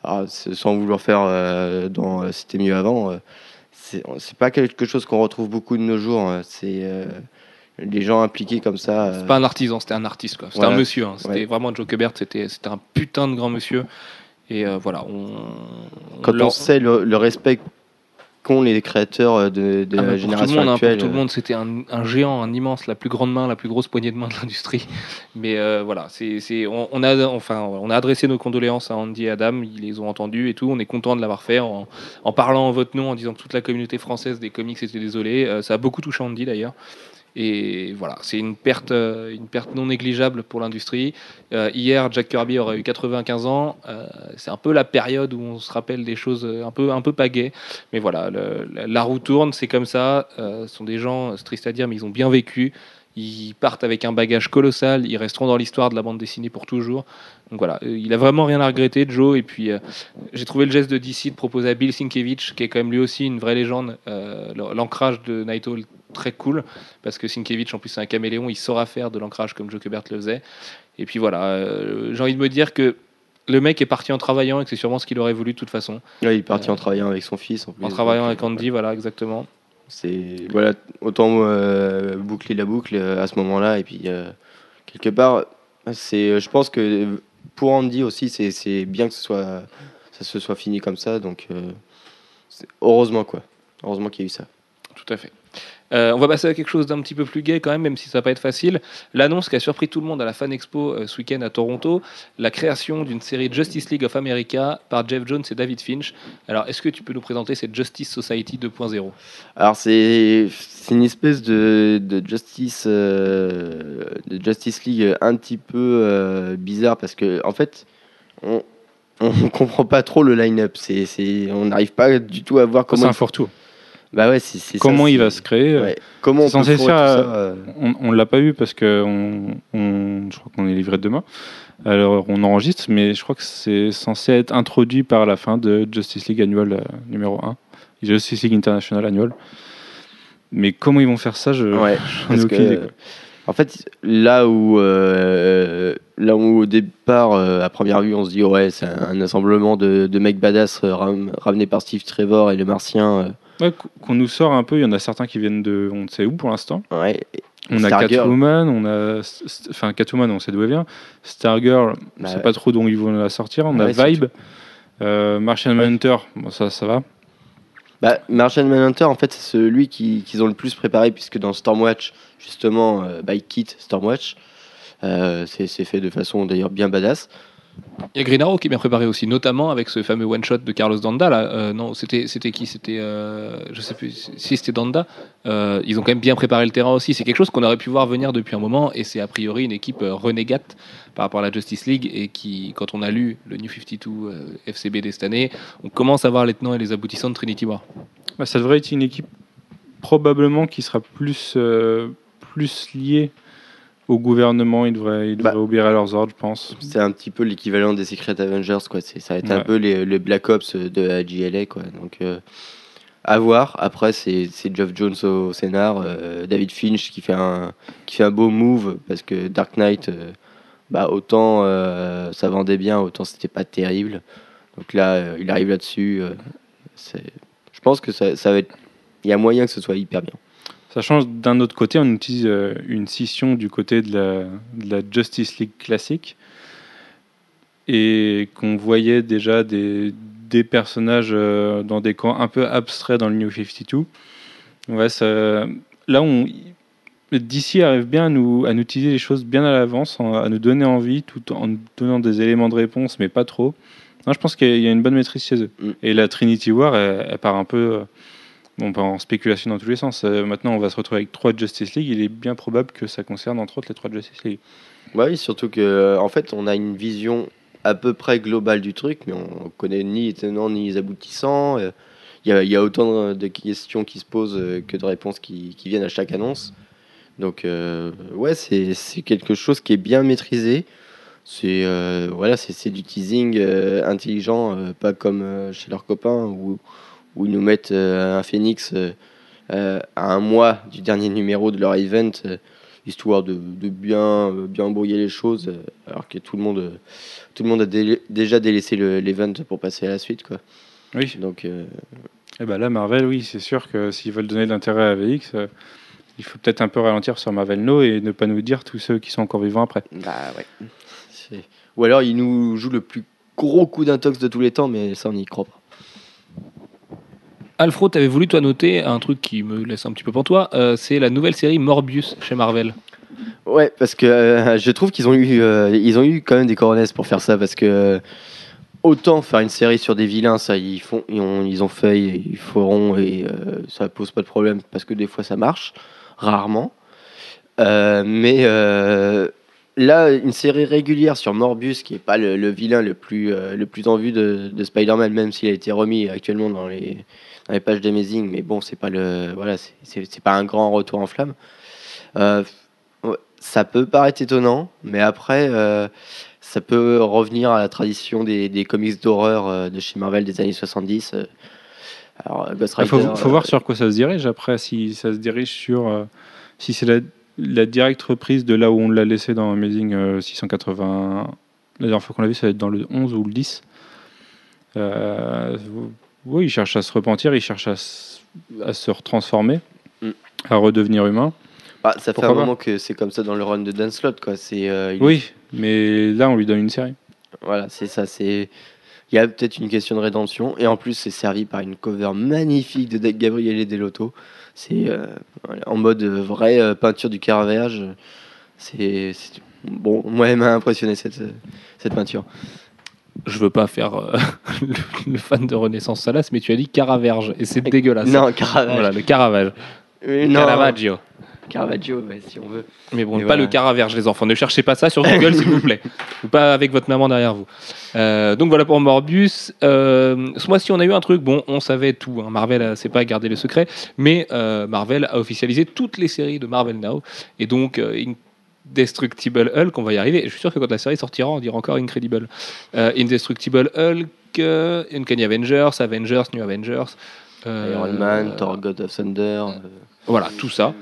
alors, c'est- sans vouloir faire dans C'était mieux avant, c'est pas quelque chose qu'on retrouve beaucoup de nos jours. hein. C'est euh, les gens impliqués comme ça. euh, C'est pas un artisan, c'était un artiste. quoi. C'était Voilà. un monsieur. hein. C'était Ouais. vraiment Joe Kubert, c'était c'était un putain de grand monsieur. Et euh, voilà, on. quand on sait le, le respect qu'ont les créateurs de, de Ah, mais la génération tout le monde, hein, pour tout le monde, c'était un, un géant, un immense, la plus grande main, la plus grosse poignée de main de l'industrie. Mais euh, voilà, c'est, on, on a, enfin, on a adressé nos condoléances à Andy et Adam, ils les ont entendus et tout. On est content de l'avoir fait en, en parlant en votre nom, en disant que toute la communauté française des comics était désolée. Euh, ça a beaucoup touché Andy d'ailleurs. Et voilà, c'est une perte, euh, une perte non négligeable pour l'industrie. Euh, hier, Jack Kirby aurait eu 95 ans. Euh, c'est un peu la période où on se rappelle des choses un peu, un peu pas gaies. Mais voilà, la, roue tourne, c'est comme ça. Ce sont des gens, c'est triste à dire, mais ils ont bien vécu. Ils partent avec un bagage colossal. Ils resteront dans l'histoire de la bande dessinée pour toujours. Donc voilà, il a vraiment rien à regretter, Joe. Et puis, j'ai trouvé le geste de DC de proposer à Bill Sienkiewicz, qui est quand même lui aussi une vraie légende, l'ancrage de Night Owl très cool, parce que Sienkiewicz, en plus, c'est un caméléon, il saura faire de l'ancrage comme Joe Kubert le faisait. Et puis voilà, euh, j'ai envie de me dire que le mec est parti en travaillant et que c'est sûrement ce qu'il aurait voulu de toute façon. Ouais, il est parti en travaillant avec son fils. En, plus. En travaillant avec Andy, voilà, exactement. C'est voilà, autant euh, boucler la boucle euh, à ce moment-là et puis euh, quelque part, c'est, je pense que pour Andy aussi, c'est, c'est bien que ce soit, ça se soit fini comme ça. Donc euh, heureusement quoi, heureusement qu'il y a eu ça. Tout à fait. Euh, on va passer à quelque chose d'un petit peu plus gai quand même, même si ça va pas être facile. L'annonce qui a surpris tout le monde à la Fan Expo euh, ce week-end à Toronto, la création d'une série Justice League of America par Jeff Jones et David Finch. Alors, est-ce que tu peux nous présenter cette Justice Society 2.0 Alors c'est, c'est une espèce de, de justice, euh, de Justice League un petit peu euh, bizarre parce que en fait, on on comprend pas trop le line-up. C'est, c'est, on n'arrive pas du tout à voir C'est comment. un fourre-tout. Bah ouais, ça, Comment il va se créer euh, Ouais. Comment on censé faire, euh, ça, On, on l'a pas eu parce que on, on- je crois qu'on est livré demain. Alors on enregistre, mais je crois que c'est censé être introduit par la fin de Justice League Annual euh, numéro 1, Justice League International Annual. Mais comment ils vont faire ça, je Ouais, j'en ai parce aucune idée. quoi. En fait, là où, euh, là où au départ, euh, à première vue, on se dit ouais, c'est un, un assemblement de, de mecs badass euh, ram- ramenés par Steve Trevor et le Martien. Ouais, qu- qu'on nous sort un peu, il y en a certains qui viennent de on ne sait où pour l'instant. ouais. On a. Catwoman, on a enfin Catwoman, on sait d'où elle vient. Stargirl, on Bah sait pas trop d'où ils vont la sortir. On Ouais, a Vibe, euh, Martian Manhunter, bon, ça ça va. Bah, Martian Manhunter, en fait, c'est celui qui- qu'ils ont le plus préparé, puisque dans Stormwatch, justement, euh, il quitte Stormwatch. Euh, c'est c'est fait de façon d'ailleurs bien badass. Il y a Green Arrow qui est bien préparé aussi, notamment avec ce fameux one-shot de Carlos Danda. Euh, non, c'était c'était qui? C'était. euh, je sais plus si c'était Danda. Euh, ils ont quand même bien préparé le terrain aussi. C'est quelque chose qu'on aurait pu voir venir depuis un moment et c'est a priori une équipe euh, renégate par rapport à la Justice League et qui, quand on a lu le New 52 euh, FCB cette année, on commence à voir les tenants et les aboutissants de Trinity War. Bah, ça devrait être une équipe probablement qui sera plus, plus liée au gouvernement. Ils devraient, ils devraient Bah. obéir à leurs ordres, je pense. C'est un petit peu l'équivalent des Secret Avengers, quoi. C'est- Ça va être un peu les, les Black Ops de la JLA, quoi. Donc, euh, à voir. Après, c'est c'est Geoff Jones au scénar, euh, David Finch qui fait, un, qui fait un beau move parce que Dark Knight, euh, bah, autant ça vendait bien, autant c'était pas terrible. Donc là, il arrive là-dessus. c'est- je pense que ça, ça va être. Il y a moyen que ce soit hyper bien. Sachant d'un autre côté, on utilise euh, une scission du côté de la, de la Justice League classique et qu'on voyait déjà des, des personnages euh, dans des camps un peu abstraits dans le New 52. Ouais, ça, là, on, DC arrive bien à nous, à nous utiliser les choses bien à l'avance, à nous donner envie tout en nous donnant des éléments de réponse, mais pas trop. Non, je pense qu'il y a une bonne maîtrise chez eux. Mm. Et la Trinity War, elle, elle part un peu. euh, Bon, pas en spéculation dans tous les sens. Euh, maintenant, on va se retrouver avec trois Justice League. Il est bien probable que ça concerne entre autres les trois Justice League. Ouais, Oui, surtout que euh, en fait, on a une vision à peu près global du truc, mais on connaît ni les tenants ni les aboutissants. Euh, Il y, a, autant de- questions qui se posent que de réponses qui, viennent à chaque annonce. Donc, euh, ouais, c'est quelque chose qui est bien maîtrisé. C'est voilà, c'est du teasing intelligent, pas comme chez leurs copains où, où ils nous mettent euh, un phénix euh, euh, à un mois du dernier numéro de leur event, histoire de, de bien, bien embrouiller les choses, alors que tout le monde, tout le monde a déjà délaissé le- l'event pour passer à la suite. Quoi. Oui. Donc, Et ben là, Marvel, oui, c'est sûr que s'ils veulent donner de l'intérêt à VX, euh, il faut peut-être un peu ralentir sur Marvel No et ne pas nous dire tous ceux qui sont encore vivants après. bah ouais. Ou alors ils nous jouent le plus gros coup d'intox de tous les temps, mais ça on y croit pas. Alfro, t'avais voulu toi noter un truc qui me laisse un petit peu pantois, euh, c'est la nouvelle série Morbius chez Marvel. Ouais, parce que euh, je trouve qu'ils ont eu, euh, ils ont eu quand même des coronesses pour faire ça, parce que autant faire une série sur des vilains, ça ils font, ils ont, ils ont fait, ils feront et ça pose pas de problème parce que des fois ça marche, rarement. Mais là, une série régulière sur Morbius, qui est pas le, vilain le plus, le plus en vue de Spider-Man, même s'il a été remis actuellement dans les, dans les pages d'Amazing, mais bon, c'est pas le, voilà, c'est- pas un grand retour en flamme. Euh, ça peut paraître étonnant, mais après, euh, ça peut revenir à la tradition des, des comics d'horreur euh, de chez Marvel des années 70. euh. Alors, Ghost Il faut, faut voir sur quoi ça se dirige après, si ça se dirige sur. si c'est la, la directe reprise de là où on l'a laissé dans Amazing euh, 680. La dernière fois qu'on l'a vu, ça va être dans le 11 ou le 10. Euh, oui, il cherche à se repentir, il cherche à, s- à se retransformer, Mm. à redevenir humain. bah, ça fait un moment que c'est comme ça dans le run de Dan Slott, quoi. C'est, euh, il- Oui, mais là, on lui donne une série. Voilà, c'est ça. C'est il y a peut-être une question de rédemption et en plus c'est servi par une cover magnifique de Gabriele Delotto. C'est euh, en mode euh, vraie euh, peinture du Caravage. C'est c'est- bon, moi elle m'a impressionné cette cette peinture. Je veux pas faire euh, le, le fan de Renaissance Salas, mais tu as dit Caraverge et c'est dégueulasse. Non, Caravage. Voilà, le Caravage. Euh, non, Caravaggio. Caravaggio, ouais, si on veut. Mais bon, pas voilà. le Caraverge, les enfants. Ne cherchez pas ça sur Google, s'il vous plaît. Ou pas avec votre maman derrière vous. Euh, donc voilà pour Morbius. Euh, ce mois-ci, on a eu un truc. Bon, on savait tout. hein. Marvel, euh, c'est pas garder le secret. Mais euh, Marvel a officialisé toutes les séries de Marvel Now. Et donc, euh, Indestructible Hulk, on va y arriver. Je suis sûr que quand la série sortira, on dira encore Incredible. Euh, Indestructible Hulk, euh, Uncanny Avengers, Avengers, New Avengers. euh, Iron Man, Thor, God of Thunder. Voilà, tout ça.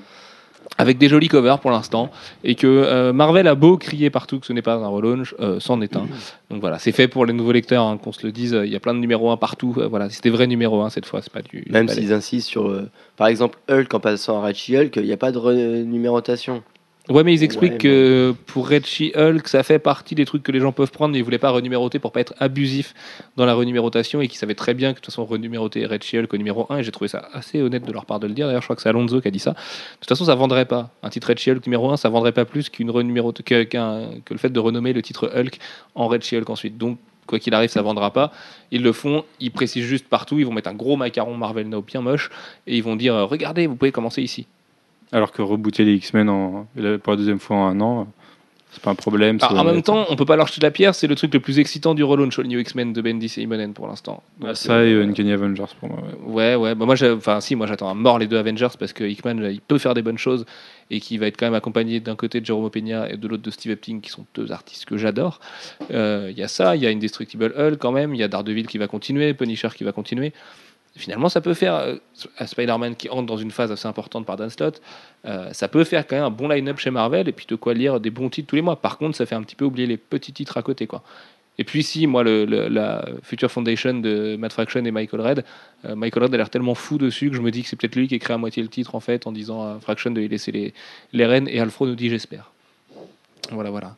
Avec des jolis covers pour l'instant. Et que Marvel a beau crier partout que ce n'est pas un relaunch, c'en est un. Donc voilà, c'est fait pour les nouveaux lecteurs, hein, qu'on se le dise. Il y a plein de numéros 1 partout. Voilà, c'était vrai numéro 1 cette fois, c'est pas du. Même s'ils insistent sur, par exemple, Hulk en passant à Red Hulk, il n'y a pas de renumérotation. Ouais, mais ils expliquent Ouais, que pour Red She-Hulk, ça fait partie des trucs que les gens peuvent prendre, mais ils voulaient pas renuméroter pour pas être abusif dans la renumérotation et qu'ils savaient très bien que de toute façon renuméroter Red She-Hulk au numéro 1 et j'ai trouvé ça assez honnête de leur part de le dire. D'ailleurs, je crois que c'est Alonso qui a dit ça. De toute façon, ça vendrait pas. Un titre Red She-Hulk numéro 1, ça vendrait pas plus qu'une renumérote- que, que le fait de renommer le titre Hulk en Red She-Hulk ensuite. Donc, quoi qu'il arrive, ça vendra pas. Ils le font, ils précisent juste partout, ils vont mettre un gros macaron Marvel Now bien moche et ils vont dire euh, regardez, vous pouvez commencer ici. Alors que rebooter les X-Men en- pour la deuxième fois en un an, c'est pas un problème. Alors, c'est- en même temps, on peut pas leur jeter la pierre, c'est le truc le plus excitant du relaunch, New X-Men de Bendis et Imonen pour l'instant. Ah, ça et euh, Uncanny Avengers pour moi. ouais. Ouais, ouais. Bah, moi, enfin, si, moi, j'attends à mort les deux Avengers parce que Hickman, il peut faire des bonnes choses et qui va être quand même accompagné d'un côté de Jerome Peña et de l'autre de Steve Epting, qui sont deux artistes que j'adore. Euh, Il y a ça, il y a Indestructible Hulk quand même, il y a Daredevil qui va continuer, Punisher qui va continuer. Finalement, ça peut faire euh, à Spider-Man qui entre dans une phase assez importante par Dan Slott. euh, ça peut faire quand même un bon line-up chez Marvel et puis de quoi lire des bons titres tous les mois. Par contre, ça fait un petit peu oublier les petits titres à côté, quoi. Et puis si, moi, le, la Future Foundation de Matt Fraction et Michael Red, euh, Michael Red a l'air tellement fou dessus que je me dis que c'est peut-être lui qui écrit à moitié le titre en fait, en disant à Fraction de lui laisser les, les rênes, et Alfro nous dit j'espère. Voilà, voilà.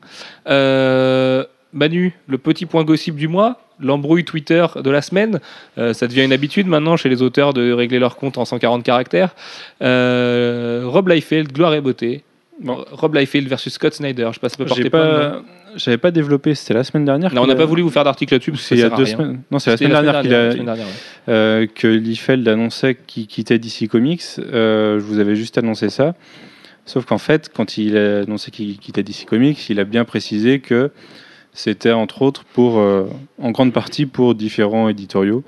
Euh, Manu, le petit point gossip du mois, l'embrouille Twitter de la semaine. Euh, ça devient une habitude maintenant chez les auteurs de régler leur compte en 140 caractères. Euh, Rob Liefeld, gloire et beauté. Bon. Rob Liefeld versus Scott Snyder. Je sais pas si ça peut porter J'ai plainte, pas, j'avais pas développé. C'était la semaine dernière. Non, on qu'il n'a pas a- voulu vous faire d'article là-dessus parce que il y a deux rien. semaines. Non, c'est la semaine dernière qu'il la a, semaine dernière, ouais. euh, que Liefeld annonçait qu'il quittait DC Comics. Je vous avais juste annoncé ça. Sauf qu'en fait, quand il a annoncé qu'il quittait DC Comics, il a bien précisé que c'était entre autres pour, euh, en grande partie pour différents éditoriaux.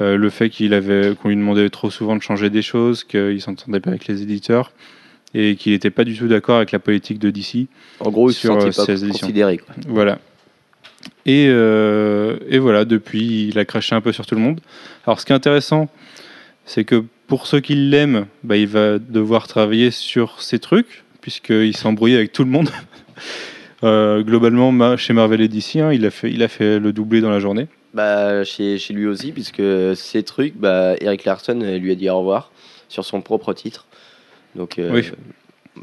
Euh, le fait qu'il avait, qu'on lui demandait trop souvent de changer des choses, qu'il s'entendait pas avec les éditeurs et qu'il n'était pas du tout d'accord avec la politique de DC. En gros, il se Sur, euh, pas 16 éditions. considéré. quoi. Voilà. Et, euh, et voilà, depuis, il a craché un peu sur tout le monde. Alors, ce qui est intéressant, c'est que pour ceux qui l'aiment, bah, il va devoir travailler sur ces trucs, puisqu'il s'est embrouillé avec tout le monde. Euh, globalement, ma- chez Marvel et DC, hein, il, a fait, il a fait le doublé dans la journée. Bah, chez, chez lui aussi, puisque ces trucs, bah, Eric Larson euh, lui a dit au revoir sur son propre titre. Donc euh, Oui.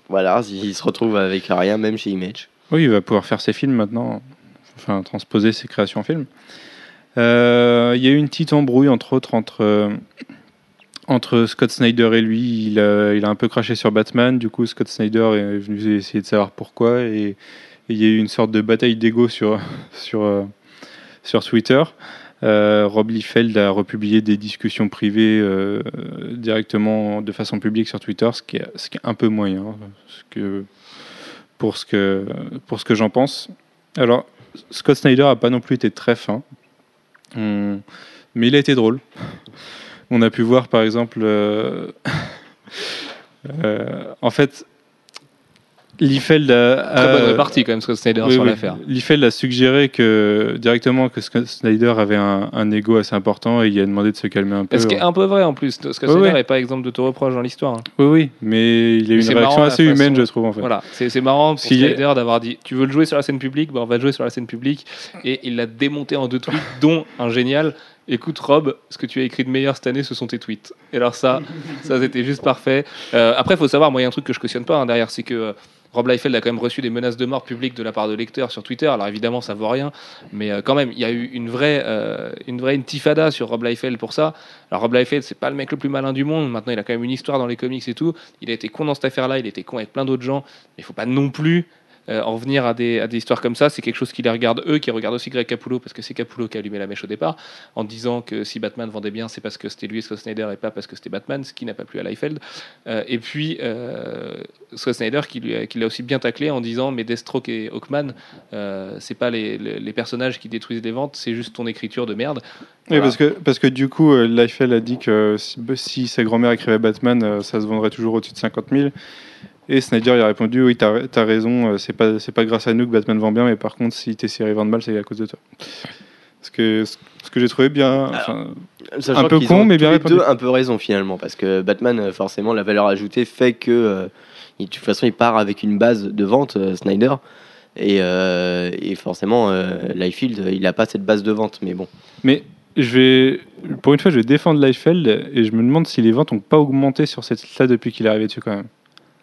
voilà, il se retrouve avec rien, même chez Image. Oui, il va pouvoir faire ses films maintenant, enfin transposer ses créations en film. Euh, Il y a eu une petite embrouille, entre autres, entre, entre Scott Snyder et lui. Il a, il a un peu craché sur Batman, du coup, Scott Snyder est venu essayer de savoir pourquoi, et il y a eu une sorte de bataille d'ego sur, sur, euh, sur Twitter. Euh, Rob Liefeld a republié des discussions privées euh, directement de façon publique sur Twitter, ce qui est, ce qui est un peu moyen. hein, ce que, pour ce que, pour ce que j'en pense. Alors, Scott Snyder a pas non plus été très fin, Hum, mais il a été drôle. On a pu voir par exemple, euh, en fait, Liefeld a, Très bonne répartie quand même, Scott Snyder oui, sur oui. l'affaire. Liefeld a suggéré que directement que Snyder avait un, un ego assez important et il a demandé de se calmer un peu. Ce qui est un peu vrai en plus. Scott Ouais, Snyder ouais. n'est pas exemple de te reproche dans l'histoire. hein. Oui, oui, mais il a eu une réaction assez humaine, façon- je trouve en fait. Voilà, c'est c'est marrant pour Si- Snyder d'avoir dit tu veux le jouer sur la scène publique, bah on va le jouer sur la scène publique. Et il l'a démonté en deux tweets, dont un génial. Écoute Rob, ce que tu as écrit de meilleur cette année, ce sont tes tweets. Et alors ça, ça c'était juste parfait. Euh, après, il faut savoir, moi il y a un truc que je cautionne pas hein, derrière, c'est que euh, Rob Liefeld a quand même reçu des menaces de mort publiques de la part de lecteurs sur Twitter. Alors évidemment, ça vaut rien, mais euh, quand même, il y a eu une vraie, euh, une vraie intifada sur Rob Liefeld pour ça. Alors Rob Liefeld, c'est pas le mec le plus malin du monde. Maintenant, il a quand même une histoire dans les comics et tout. Il a été con dans cette affaire-là, il a été con avec plein d'autres gens. Mais il faut pas non plus euh, en venir à des, à des histoires comme ça. C'est quelque chose qui les regarde eux, qui regarde aussi Greg Capullo, parce que c'est Capullo qui a allumé la mèche au départ, en disant que si Batman vendait bien, c'est parce que c'était lui et Scott Snyder et pas parce que c'était Batman, ce qui n'a pas plu à Liefeld. Euh, et puis euh, Scott Snyder qui lui qui l'a aussi bien taclé en disant mais Deathstroke et Hawkman, c'est pas les, les- les personnages qui détruisent les ventes, c'est juste ton écriture de merde. Oui, Voilà. parce que, parce que du coup, Liefeld a dit que si, si sa grand-mère écrivait Batman, ça se vendrait toujours au-dessus de 50 000. Et Snyder a répondu Oui, t'as as raison, euh, c'est pas, pas grâce à nous que Batman vend bien, mais par contre, si tes séries vendent mal, c'est à cause de toi. Ce que, ce que j'ai trouvé bien. enfin, Un peu con, mais bien tous les répondu. deux un peu raison finalement, parce que Batman, euh, forcément, la valeur ajoutée fait que euh, il- de toute façon, il part avec une base de vente, euh, Snyder, et, euh, et forcément, Liefeld, il n'a pas cette base de vente, mais bon. Mais je vais, pour une fois, je vais défendre Liefeld et je me demande si les ventes n'ont pas augmenté sur cette liste-là depuis qu'il est arrivé dessus quand même.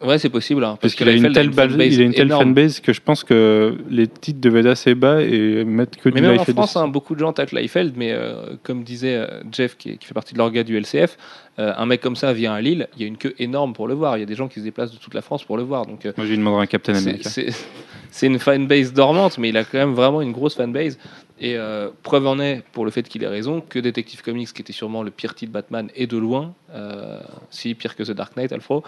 Ouais, c'est possible. hein, Parce parce qu'il a une telle, base- fanbase il a une telle énorme. fanbase que je pense que les titres devaient être assez bas et mettre que Mais du même en Liefeld. France, dessus. hein, beaucoup de gens taclent Liefeld, mais euh, comme disait euh, Jeff, qui, est- qui fait partie de l'orga du LCF, euh, un mec comme ça vient à Lille, il y a une queue énorme pour le voir. Il y a des gens qui se déplacent de toute la France pour le voir. Donc, euh, Moi, je lui demanderai un Captain America. c'est c'est une fanbase dormante, mais il a quand même vraiment une grosse fanbase. Et euh, preuve en est, pour le fait qu'il ait raison, que Detective Comics, qui était sûrement le pire titre Batman, et de loin, euh, si pire que The Dark Knight, Alfro,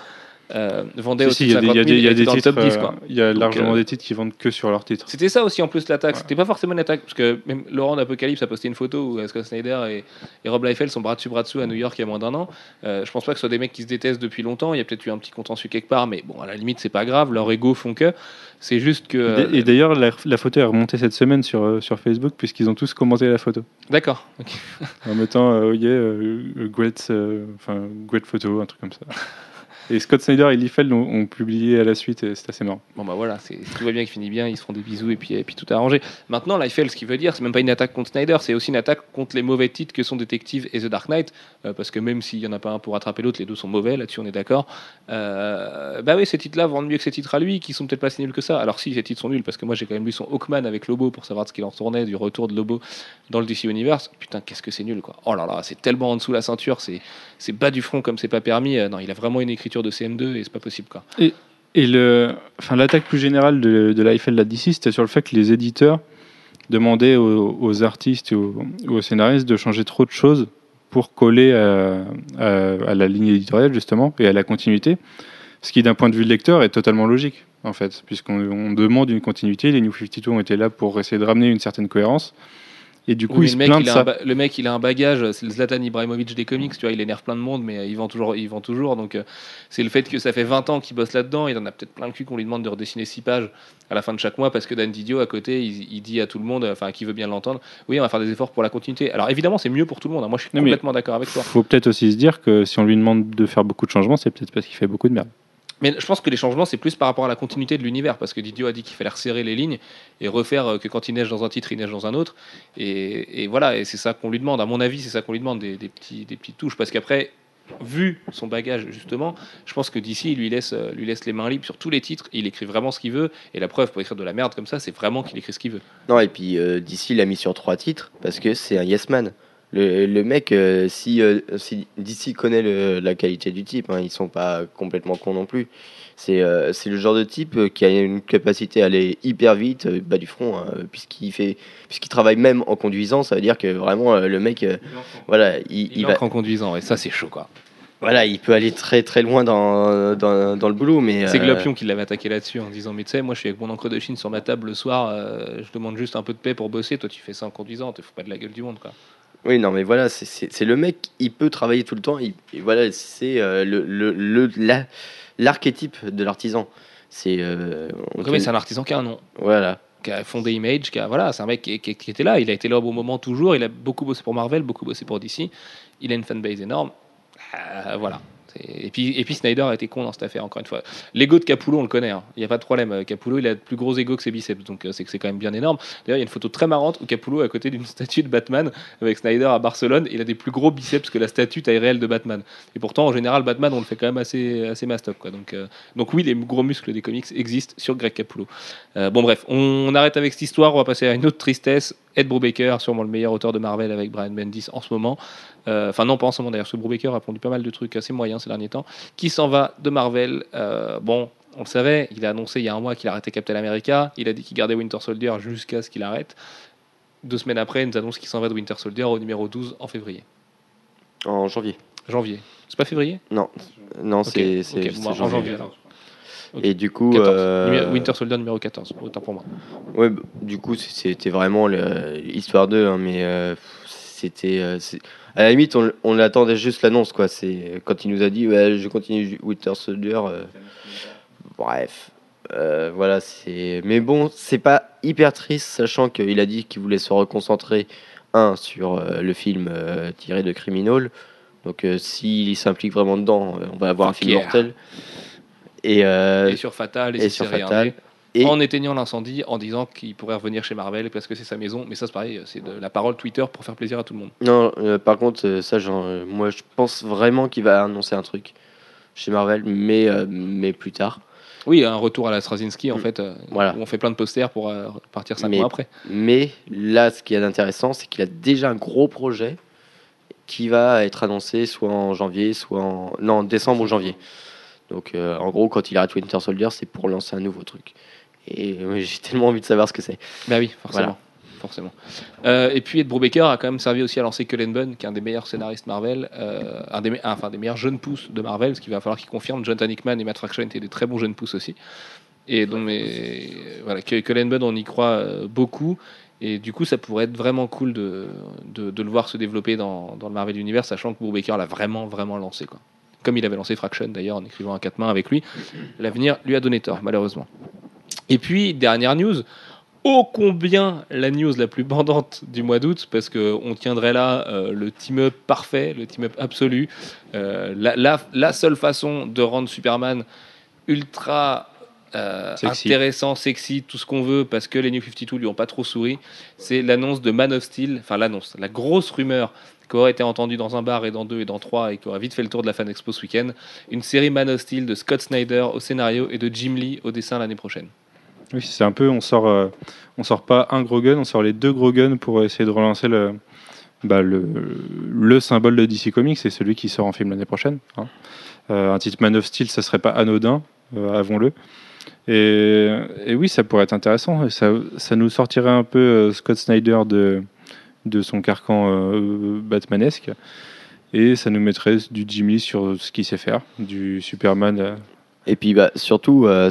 euh, vendait Si, au si, il y a des, il y a titres, top 10. euh, Quoi. il y a Donc, largement euh, des titres qui vendent que sur leurs titres. C'était ça aussi en plus l'attaque. Ouais. C'était pas forcément une attaque parce que même Laurent d'Apocalypse a posté une photo où euh, Scott Snyder et, et Rob Liefeld sont bras dessus bras dessous à New York il y a moins d'un an. Euh, je pense pas que ce soit des mecs qui se détestent depuis longtemps. Il y a peut-être eu un petit contentieux quelque part, mais bon à la limite c'est pas grave. Leur ego font que. C'est juste que. euh, Et d'ailleurs, la, la photo est remontée cette semaine sur, euh, sur Facebook puisqu'ils ont tous commenté la photo D'accord. en mettant euh, oh yeah, euh, great, euh, enfin great photo, un truc comme ça. Et Scott Snyder et Liefeld ont, publié à la suite c'est assez marrant. Bon bah voilà, c'est si tout va bien, qui finit bien, ils se font des bisous et puis, tout est arrangé. Maintenant, Liefeld, ce qu'il veut dire, c'est même pas une attaque contre Snyder, c'est aussi une attaque contre les mauvais titres que sont Detective et The Dark Knight, euh, parce que même s'il y en a pas un pour rattraper l'autre, les deux sont mauvais, là-dessus on est d'accord. Euh, bah oui, ces titres-là vendent mieux que ces titres à lui, qui sont peut-être pas si nuls que ça. Alors si, ces titres sont nuls, parce que moi j'ai quand même lu son Hawkman avec Lobo pour savoir de ce qu'il en tournait, du retour de Lobo dans le DC Universe. Putain, qu'est-ce que c'est nul quoi. Oh là là, c'est tellement en dessous la ceinture, c'est bas du front comme c'est pas permis. Euh, non, il a vraiment une écriture de CM2 et c'est pas possible quoi. Et le, enfin, l'attaque plus générale de, de à DC, c'était sur le fait que les éditeurs demandaient aux, artistes et aux, scénaristes de changer trop de choses pour coller à, à- la ligne éditoriale justement et à la continuité. Ce qui, d'un point de vue lecteur, est totalement logique, en fait, puisqu'on on demande une continuité. Les New 52 ont été là pour essayer de ramener une certaine cohérence. Et du coup, Oui, mais se mec, plaignent de il a ça. le mec, il a un bagage, c'est le Zlatan Ibrahimovic des comics, tu vois, il énerve plein de monde, mais euh, il vend toujours. Il vend toujours donc, euh, c'est le fait que ça fait 20 ans qu'il bosse là-dedans, il en a peut-être plein le cul qu'on lui demande de redessiner 6 pages à la fin de chaque mois, parce que Dan Didio, à côté, il, il dit à tout le monde, enfin, qui veut bien l'entendre, oui, on va faire des efforts pour la continuité. Alors évidemment, c'est mieux pour tout le monde, hein. moi je suis Non, complètement d'accord avec toi. faut peut-être aussi se dire que si on lui demande de faire beaucoup de changements, c'est peut-être parce qu'il fait beaucoup de merde. Mais je pense que les changements, c'est plus par rapport à la continuité de l'univers, parce que Didio a dit qu'il fallait resserrer les lignes et refaire euh, que quand il neige dans un titre, il neige dans un autre. Et, voilà, et c'est ça qu'on lui demande. À mon avis, c'est ça qu'on lui demande, des, petits, des petites touches. Parce qu'après, vu son bagage, justement, je pense que d'ici, il lui laisse, euh, lui laisse les mains libres sur tous les titres. Il écrit vraiment ce qu'il veut. Et la preuve, pour écrire de la merde comme ça, c'est vraiment qu'il écrit ce qu'il veut. Non, et puis euh, d'ici, l'a mis sur trois titres parce que c'est un yes man. Le, le mec, euh, si, euh, si d'ici connaît le- la qualité du type, hein, ils sont pas complètement cons non plus. C'est euh, c'est le genre de type euh, qui a une capacité à aller hyper vite, euh, bas du front, hein, puisqu'il fait, puisqu'il travaille même en conduisant. Ça veut dire que vraiment euh, le mec, euh, voilà, il, Il, il va, en conduisant, et ça, c'est chaud, quoi. voilà, il peut aller très très loin dans, dans, dans le boulot, mais C'est euh, Glopion qui l'avait attaqué là-dessus en disant Mais tu sais, moi je suis avec mon encre de Chine sur ma table le soir, euh, je demande juste un peu de paix pour bosser. Toi tu fais ça en conduisant, te fous pas de la gueule du monde. quoi. Oui, non, mais voilà, c'est- le mec, il peut travailler tout le temps. il- et voilà, c'est euh, le le- le- la- l'archétype de l'artisan. C'est. euh, oui, c'est un artisan qui a un nom, Voilà. qui a fondé Image, qui a, voilà, c'est un mec qui, qui- qui était là. Il a été là au bon moment toujours. Il a beaucoup bossé pour Marvel, beaucoup bossé pour DC. Il a une fanbase énorme. Euh, voilà. Et puis, et puis Snyder a été con dans cette affaire, encore une fois. L'ego de Capullo, on le connaît, hein. il n'y a pas de problème. Euh, Capullo, il a de plus gros ego que ses biceps, donc euh, c'est que c'est quand même bien énorme. D'ailleurs, il y a une photo très marrante où Capullo à côté d'une statue de Batman avec Snyder à Barcelone. Il a des plus gros biceps que la statue taille réelle de Batman. Et pourtant, en général, Batman, on le fait quand même assez, assez mastoc. Quoi. Donc, euh, donc oui, les gros muscles des comics existent sur Greg Capullo. Bon, bref, on, arrête avec cette histoire. On va passer à une autre tristesse. Ed Brubaker, sûrement le meilleur auteur de Marvel avec Brian Bendis en ce moment. Euh, Enfin, non, pas en ce moment d'ailleurs, parce que Brubaker a pondu pas mal de trucs assez moyens ces derniers temps. Qui s'en va de Marvel Euh, Bon, on le savait, il a annoncé il y a un mois qu'il arrêtait Captain America. Il a dit qu'il gardait Winter Soldier jusqu'à ce qu'il arrête. Deux semaines après, il nous annonce qu'il s'en va de Winter Soldier au numéro 12 en février. En janvier. Janvier. C'est pas février? Non, non, Ok, c'est c'est- ok, c'est bon, en janvier. janvier, alors. Et du coup, 14. euh, Winter Soldier numéro 14, autant pour moi. ouais, bah, du coup, c'était vraiment l'histoire d'eux, hein, mais euh, c'était. euh, à la limite, on, on attendait juste l'annonce, quoi. C'est quand il nous a dit, ouais, je continue Winter Soldier. bref, voilà, c'est. Mais bon, c'est pas hyper triste, sachant qu'il a dit qu'il voulait se reconcentrer un sur le film tiré de Criminal. Donc, s'il s'implique vraiment dedans, on va avoir un film yeah. mortel. Et, euh, et sur Fatal, et, et sur Fatal. Et- En éteignant l'incendie, en disant qu'il pourrait revenir chez Marvel parce que c'est sa maison. Mais ça, c'est pareil, c'est de la parole Twitter pour faire plaisir à tout le monde. Non, euh, par contre, euh, ça, genre, euh, moi, je pense vraiment qu'il va annoncer un truc chez Marvel, mais, mais plus tard. Oui, un retour à la Straczynski, en Mm. fait, Voilà. où on fait plein de posters pour partir cinq Mais- mois après. Mais là, ce qui est intéressant, c'est qu'il a déjà un gros projet qui va être annoncé soit en janvier, soit en non, en décembre ou janvier. Donc, euh, en gros, quand il arrête Winter Soldier, c'est pour lancer un nouveau truc. Et euh, j'ai tellement envie de savoir ce que c'est. Bah oui, forcément. Voilà. forcément. Euh, et puis Ed Brubaker a quand même servi aussi à lancer Cullen Bunn, qui est un des meilleurs scénaristes Marvel, un des, me- enfin, des meilleurs jeunes pousses de Marvel, parce qu'il va falloir qu'il confirme. Jonathan Hickman et Matt Fraction étaient des très bons jeunes pousses aussi. Et donc, mais, voilà, Cullen Bunn, on y croit beaucoup. Et du coup, ça pourrait être vraiment cool de, de, de le voir se développer dans, dans le Marvel Universe, sachant que Brubaker l'a vraiment, vraiment lancé. Quoi. Comme il avait lancé Fraction d'ailleurs en écrivant un quatre mains avec lui. L'avenir lui a donné tort, malheureusement. Et puis, dernière news, ô combien la news la plus bandante du mois d'août, parce qu'on tiendrait là euh, le team-up parfait, le team-up absolu, euh, la, la- la seule façon de rendre Superman ultra euh, Sexy. intéressant, sexy, tout ce qu'on veut, parce que les New 52 lui ont pas trop souri, c'est l'annonce de Man of Steel, enfin l'annonce, la grosse rumeur qui aurait été entendue dans un bar et dans deux et dans trois et qui aurait vite fait le tour de la Fan Expo ce week-end, une série Man of Steel de Scott Snyder au scénario et de Jim Lee au dessin l'année prochaine. Oui, c'est un peu, on sort, euh, on sort pas un gros gun, on sort les deux gros guns pour essayer de relancer le, bah, le, le symbole de DC Comics, c'est celui qui sort en film l'année prochaine. hein. Euh, un titre Man of Steel, ça serait pas anodin, euh, avons-le. Et, oui, ça pourrait être intéressant. Ça nous sortirait un peu euh, Scott Snyder de, de son carcan euh, batmanesque. Et ça nous mettrait du Jim Lee sur ce qu'il sait faire, du Superman euh, Et puis bah, surtout, euh,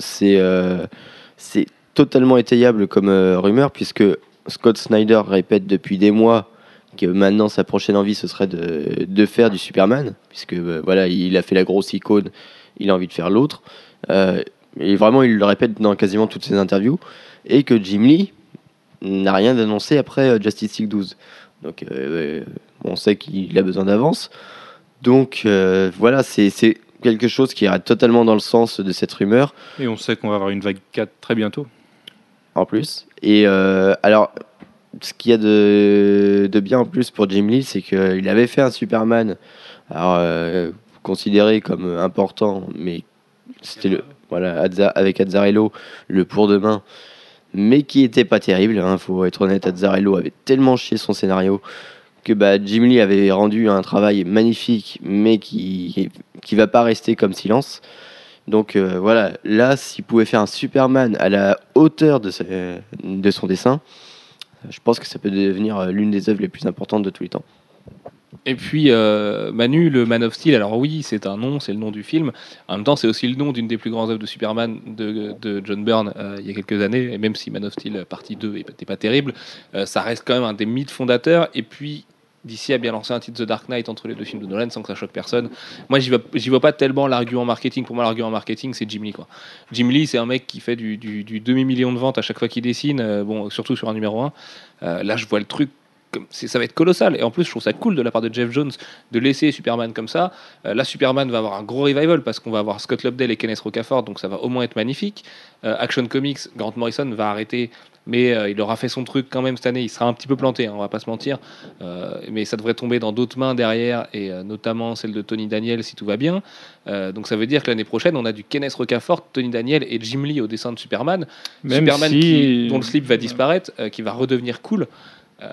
c'est totalement étayable comme rumeur, puisque Scott Snyder répète depuis des mois que maintenant sa prochaine envie ce serait de, de faire du Superman, puisque voilà, il a fait la grosse icône, il a envie de faire l'autre. Et vraiment, il le répète dans quasiment toutes ses interviews. Et que Jim Lee n'a rien annoncé après euh, Justice League 12. Donc euh, on sait qu'il a besoin d'avance. Donc euh, voilà, c'est c'est quelque chose qui irait totalement dans le sens de cette rumeur. Et on sait qu'on va avoir une vague 4 très bientôt. en plus. Et euh, alors, ce qu'il y a de, de bien en plus pour Jim Lee, c'est qu'il avait fait un Superman, alors, euh, considéré comme important, mais c'était le voilà avec Azzarello le pour demain, mais qui était pas terrible. Hein, faut être honnête, Azzarello avait tellement chié son scénario que bah, Jim Lee avait rendu un travail magnifique, mais qui qui va pas rester comme silence. Donc euh, voilà, là, s'il pouvait faire un Superman à la hauteur de, de son dessin, je pense que ça peut devenir euh, l'une des œuvres les plus importantes de tous les temps. Et puis euh, Manu, le Man of Steel, alors oui, c'est un nom, c'est le nom du film. En même temps, c'est aussi le nom d'une des plus grandes œuvres de Superman de, John Byrne euh, il y a quelques années. Et même si Man of Steel euh, partie 2 n'était pas terrible, ça reste quand même un des mythes fondateurs. Et puis DC a bien lancé un titre The Dark Knight entre les deux films de Nolan sans que ça choque personne. Moi, j'y vois, vois pas tellement l'argument marketing. Pour moi, l'argument marketing, c'est Jim Lee. Quoi. Jim Lee, c'est un mec qui fait du, demi-million de ventes à chaque fois qu'il dessine, bon, surtout sur un numéro 1. là, je vois le truc ça va être colossal. Et en plus, je trouve ça cool de la part de Jeff Jones de laisser Superman comme ça. Euh, là, Superman va avoir un gros revival parce qu'on va avoir Scott Lobdell et Kenneth Rocafort, donc ça va au moins être magnifique. Euh, Action Comics, Grant Morrison va arrêter, mais euh, il aura fait son truc quand même cette année. Il sera un petit peu planté, hein, on va pas se mentir. Euh, mais ça devrait tomber dans d'autres mains derrière, et notamment celle de Tony Daniel si tout va bien. Donc ça veut dire que l'année prochaine, on a du Kenneth Rocafort, Tony Daniel et Jim Lee au dessin de Superman. Même Superman si- qui- dont le slip va disparaître, qui va redevenir cool. Euh,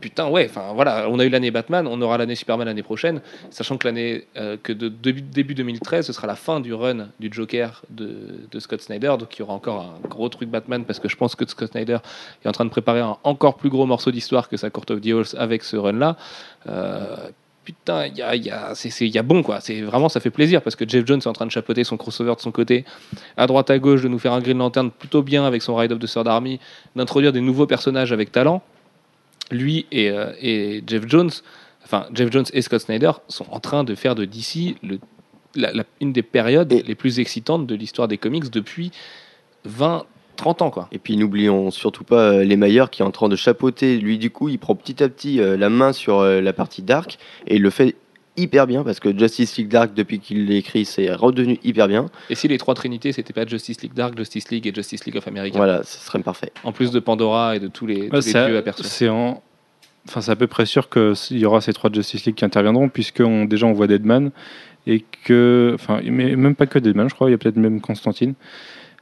putain, ouais, enfin voilà, on a eu l'année Batman, on aura l'année Superman l'année prochaine, sachant que l'année euh, que de début, début 2013, ce sera la fin du run du Joker de, Scott Snyder, donc il y aura encore un gros truc Batman parce que je pense que Scott Snyder est en train de préparer un encore plus gros morceau d'histoire que sa Court of Halls avec ce run-là. Euh, Putain, il y a, y, a, y a bon quoi. C'est vraiment ça fait plaisir parce que Jeff Jones est en train de chapeauter son crossover de son côté, à droite à gauche de nous faire un Green Lantern plutôt bien avec son Ride of the Third Army, d'introduire des nouveaux personnages avec talent. Lui et, euh, et Jeff Jones, enfin Jeff Jones et Scott Snyder sont en train de faire de DC le, la- la- une des périodes Et- les plus excitantes de l'histoire des comics depuis 20, 30 ans quoi. Et puis n'oublions surtout pas euh, les Mayer qui est en train de chapeauter. Lui, du coup, il prend petit à petit euh, la main sur euh, la partie dark et il le fait hyper bien parce que Justice League Dark, depuis qu'il l'a écrit, c'est redevenu hyper bien. Et si les trois trinités c'était pas Justice League Dark, Justice League et Justice League of America, Voilà, ce serait parfait. en plus de Pandora et de tous les, tous Ouais, les dieux aperçus. c'est en... enfin, c'est à peu près sûr qu'il y aura ces trois Justice League qui interviendront, puisque on, déjà on voit Deadman, et que, enfin, mais même pas que Deadman, je crois, il y a peut-être même Constantine,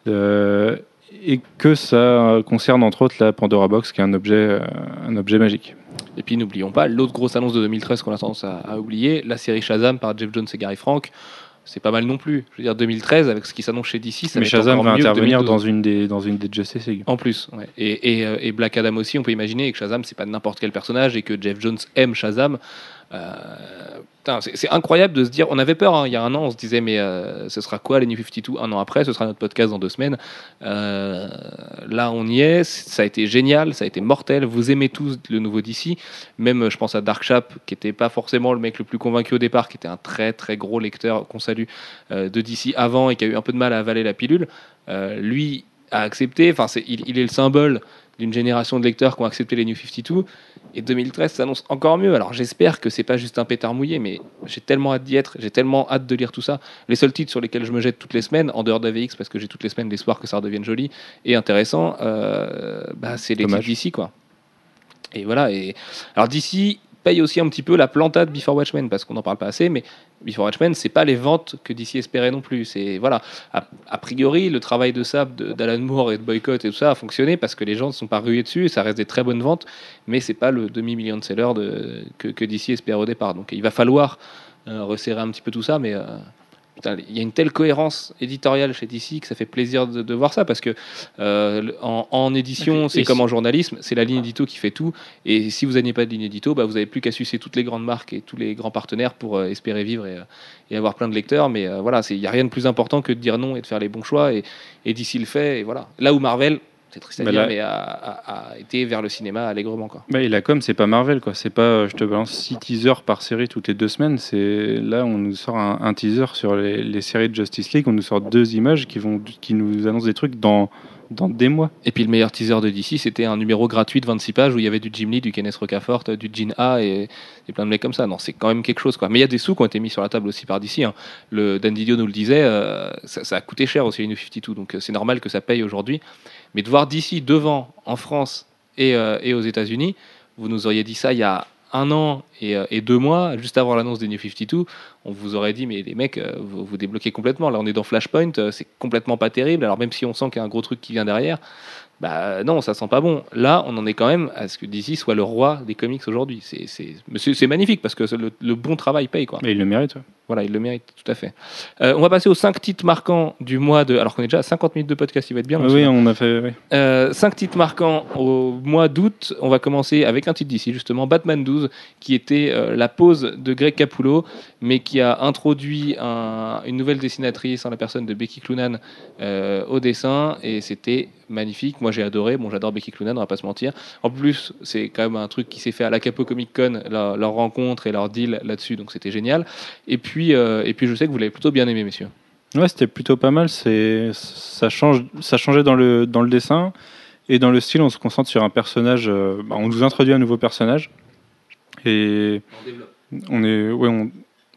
Euh, et que ça concerne entre autres la Pandora Box, qui est un objet, euh, un objet magique. Et puis n'oublions pas l'autre grosse annonce de 2013 qu'on a tendance à, à oublier, la série Shazam par Jeff Jones et Gary Frank. C'est pas mal non plus. Je veux dire 2013 avec ce qui s'annonce chez DC, ça mais Shazam va intervenir 2012. dans une des, dans une des Justice League. En plus, ouais. et, et, euh, et Black Adam aussi, on peut imaginer que Shazam, c'est pas n'importe quel personnage et que Jeff Jones aime Shazam. Euh, c'est incroyable de se dire, on avait peur hein, il y a un an, on se disait, mais euh, ce sera quoi les New 52 un an après Ce sera notre podcast dans deux semaines. Euh, là, on y est, ça a été génial, ça a été mortel. Vous aimez tous le nouveau DC, même je pense à Dark Chap, qui était pas forcément le mec le plus convaincu au départ, qui était un très très gros lecteur qu'on salue euh, de DC avant et qui a eu un peu de mal à avaler la pilule. Lui a accepté, enfin, il, il est le symbole d'une génération de lecteurs qui ont accepté les New 52. Et 2013 s'annonce encore mieux. Alors j'espère que c'est pas juste un pétard mouillé, mais j'ai tellement hâte d'y être, j'ai tellement hâte de lire tout ça. Les seuls titres sur lesquels je me jette toutes les semaines, en dehors d'AVX, parce que j'ai toutes les semaines l'espoir que ça redevienne joli et intéressant, euh, bah, c'est les titres d'ici, quoi. Et voilà. Et alors d'ici paye aussi un petit peu la plantade Before Watchmen parce qu'on n'en parle pas assez, mais Before Watchmen c'est pas les ventes que DC espérait non plus. C'est voilà, a, priori le travail de Sab, de- d'Alan Moore et de Boycott et tout ça a fonctionné parce que les gens ne sont pas rués dessus et ça reste des très bonnes ventes, mais c'est pas le demi million de sellers que, que DC espère au départ. Donc il va falloir euh, resserrer un petit peu tout ça, mais euh, il y a une telle cohérence éditoriale chez DC que ça fait plaisir de, de voir ça parce que euh, en, en édition, c'est comme en journalisme, c'est la ligne édito qui fait tout. Et si vous n'avez pas de ligne édito, bah, vous n'avez plus qu'à sucer toutes les grandes marques et tous les grands partenaires pour euh, espérer vivre et, euh, et avoir plein de lecteurs. Mais euh, voilà, il n'y a rien de plus important que de dire non et de faire les bons choix. Et, et DC le fait. Et voilà. Là où Marvel, c'est triste à Bah dire, là- mais a, a- a été vers le cinéma allègrement. Quoi. Bah, et la com, c'est pas Marvel, quoi. C'est pas euh, je te balance 6 teasers par série toutes les deux semaines. C'est là, on nous sort un, un teaser sur les, les séries de Justice League. On nous sort deux images qui vont, qui nous annoncent des trucs dans, dans des mois. Et puis le meilleur teaser de DC, c'était un numéro gratuit de 26 pages où il y avait du Jim Lee, du Kenneth Rocafort, du Gene A et, et plein de mecs comme ça. Non, c'est quand même quelque chose. Quoi. Mais il y a des sous qui ont été mis sur la table aussi par DC. hein. Le Dan Didio nous le disait, euh, ça, a coûté cher aussi les New 52, donc euh, c'est normal que ça paye aujourd'hui. Mais de voir DC devant en France et, euh, et aux États-Unis, vous nous auriez dit ça il y a un an et, euh, et deux mois, juste avant l'annonce des New 52, on vous aurait dit, mais les mecs, euh, vous, débloquez complètement. Là, on est dans Flashpoint, euh, c'est complètement pas terrible. Alors, même si on sent qu'il y a un gros truc qui vient derrière, bah non, ça sent pas bon. Là, on en est quand même à ce que DC soit le roi des comics aujourd'hui. C'est- magnifique parce que le, le bon travail paye, quoi. Mais il le mérite. ouais. Voilà, il le mérite, tout à fait. Euh, on va passer aux 5 titres marquants du mois de. Alors qu'on est déjà à 50 minutes de podcast, il va être bien. Oui, on a fait. oui. Euh, cinq titres marquants au mois d'août. On va commencer avec un titre d'ici, justement, Batman 12, qui était euh, la pause de Greg Capullo, mais qui a introduit un- une nouvelle dessinatrice en la personne de Becky Cloonan euh, au dessin, et c'était magnifique. Moi, j'ai adoré. Bon, j'adore Becky Cloonan, on va pas se mentir. En plus, c'est quand même un truc qui s'est fait à la Capo Comic Con, leur, leur rencontre et leur deal là-dessus, donc c'était génial. Et puis, euh, et puis, je sais que vous l'avez plutôt bien aimé, messieurs. Ouais, c'était plutôt pas mal. C'est ça change, ça changeait dans le dans le dessin et dans le style. On se concentre sur un personnage. euh, bah, on nous introduit un nouveau personnage et on est, ouais, on,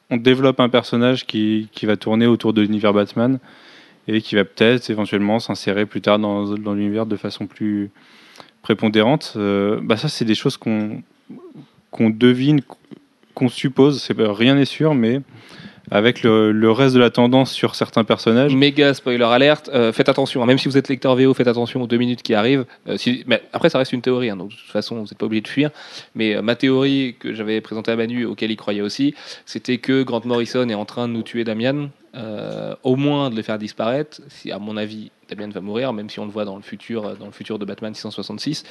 on développe un personnage qui, qui va tourner autour de l'univers Batman et qui va peut-être éventuellement s'insérer plus tard dans, dans l'univers de façon plus prépondérante. Euh, bah ça, c'est des choses qu'on qu'on devine, qu'on suppose. Rien n'est sûr, mais avec le, reste de la tendance sur certains personnages. Méga spoiler alerte, euh, faites attention, hein, même si vous êtes lecteur VO, faites attention aux deux minutes qui arrivent. Euh, mais après, ça reste une théorie, hein, donc de toute façon, vous n'êtes pas obligé de fuir. Mais euh, ma théorie que j'avais présentée à Manu, auquel il croyait aussi, c'était que Grant Morrison est en train de nous tuer Damian, au moins de le faire disparaître. Si, à mon avis, Damian va mourir, même si on le voit dans le futur, dans le futur de Batman 666.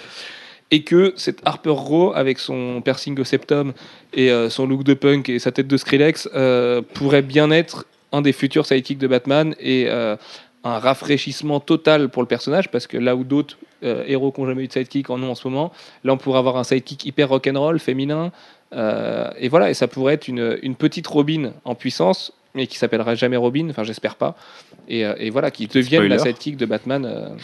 Et que cet Harper Row, avec son piercing au septum et euh, son look de punk et sa tête de Skrillex, euh, pourrait bien être un des futurs sidekicks de Batman et euh, un rafraîchissement total pour le personnage parce que là où d'autres héros qui n'ont jamais eu de sidekick en ont en ce moment, là on pourrait avoir un sidekick hyper rock'n'roll, féminin, et voilà, et ça pourrait être une, une petite Robin en puissance, mais qui s'appellera jamais Robin, enfin j'espère pas, et, et voilà, qui devienne la sidekick de Batman.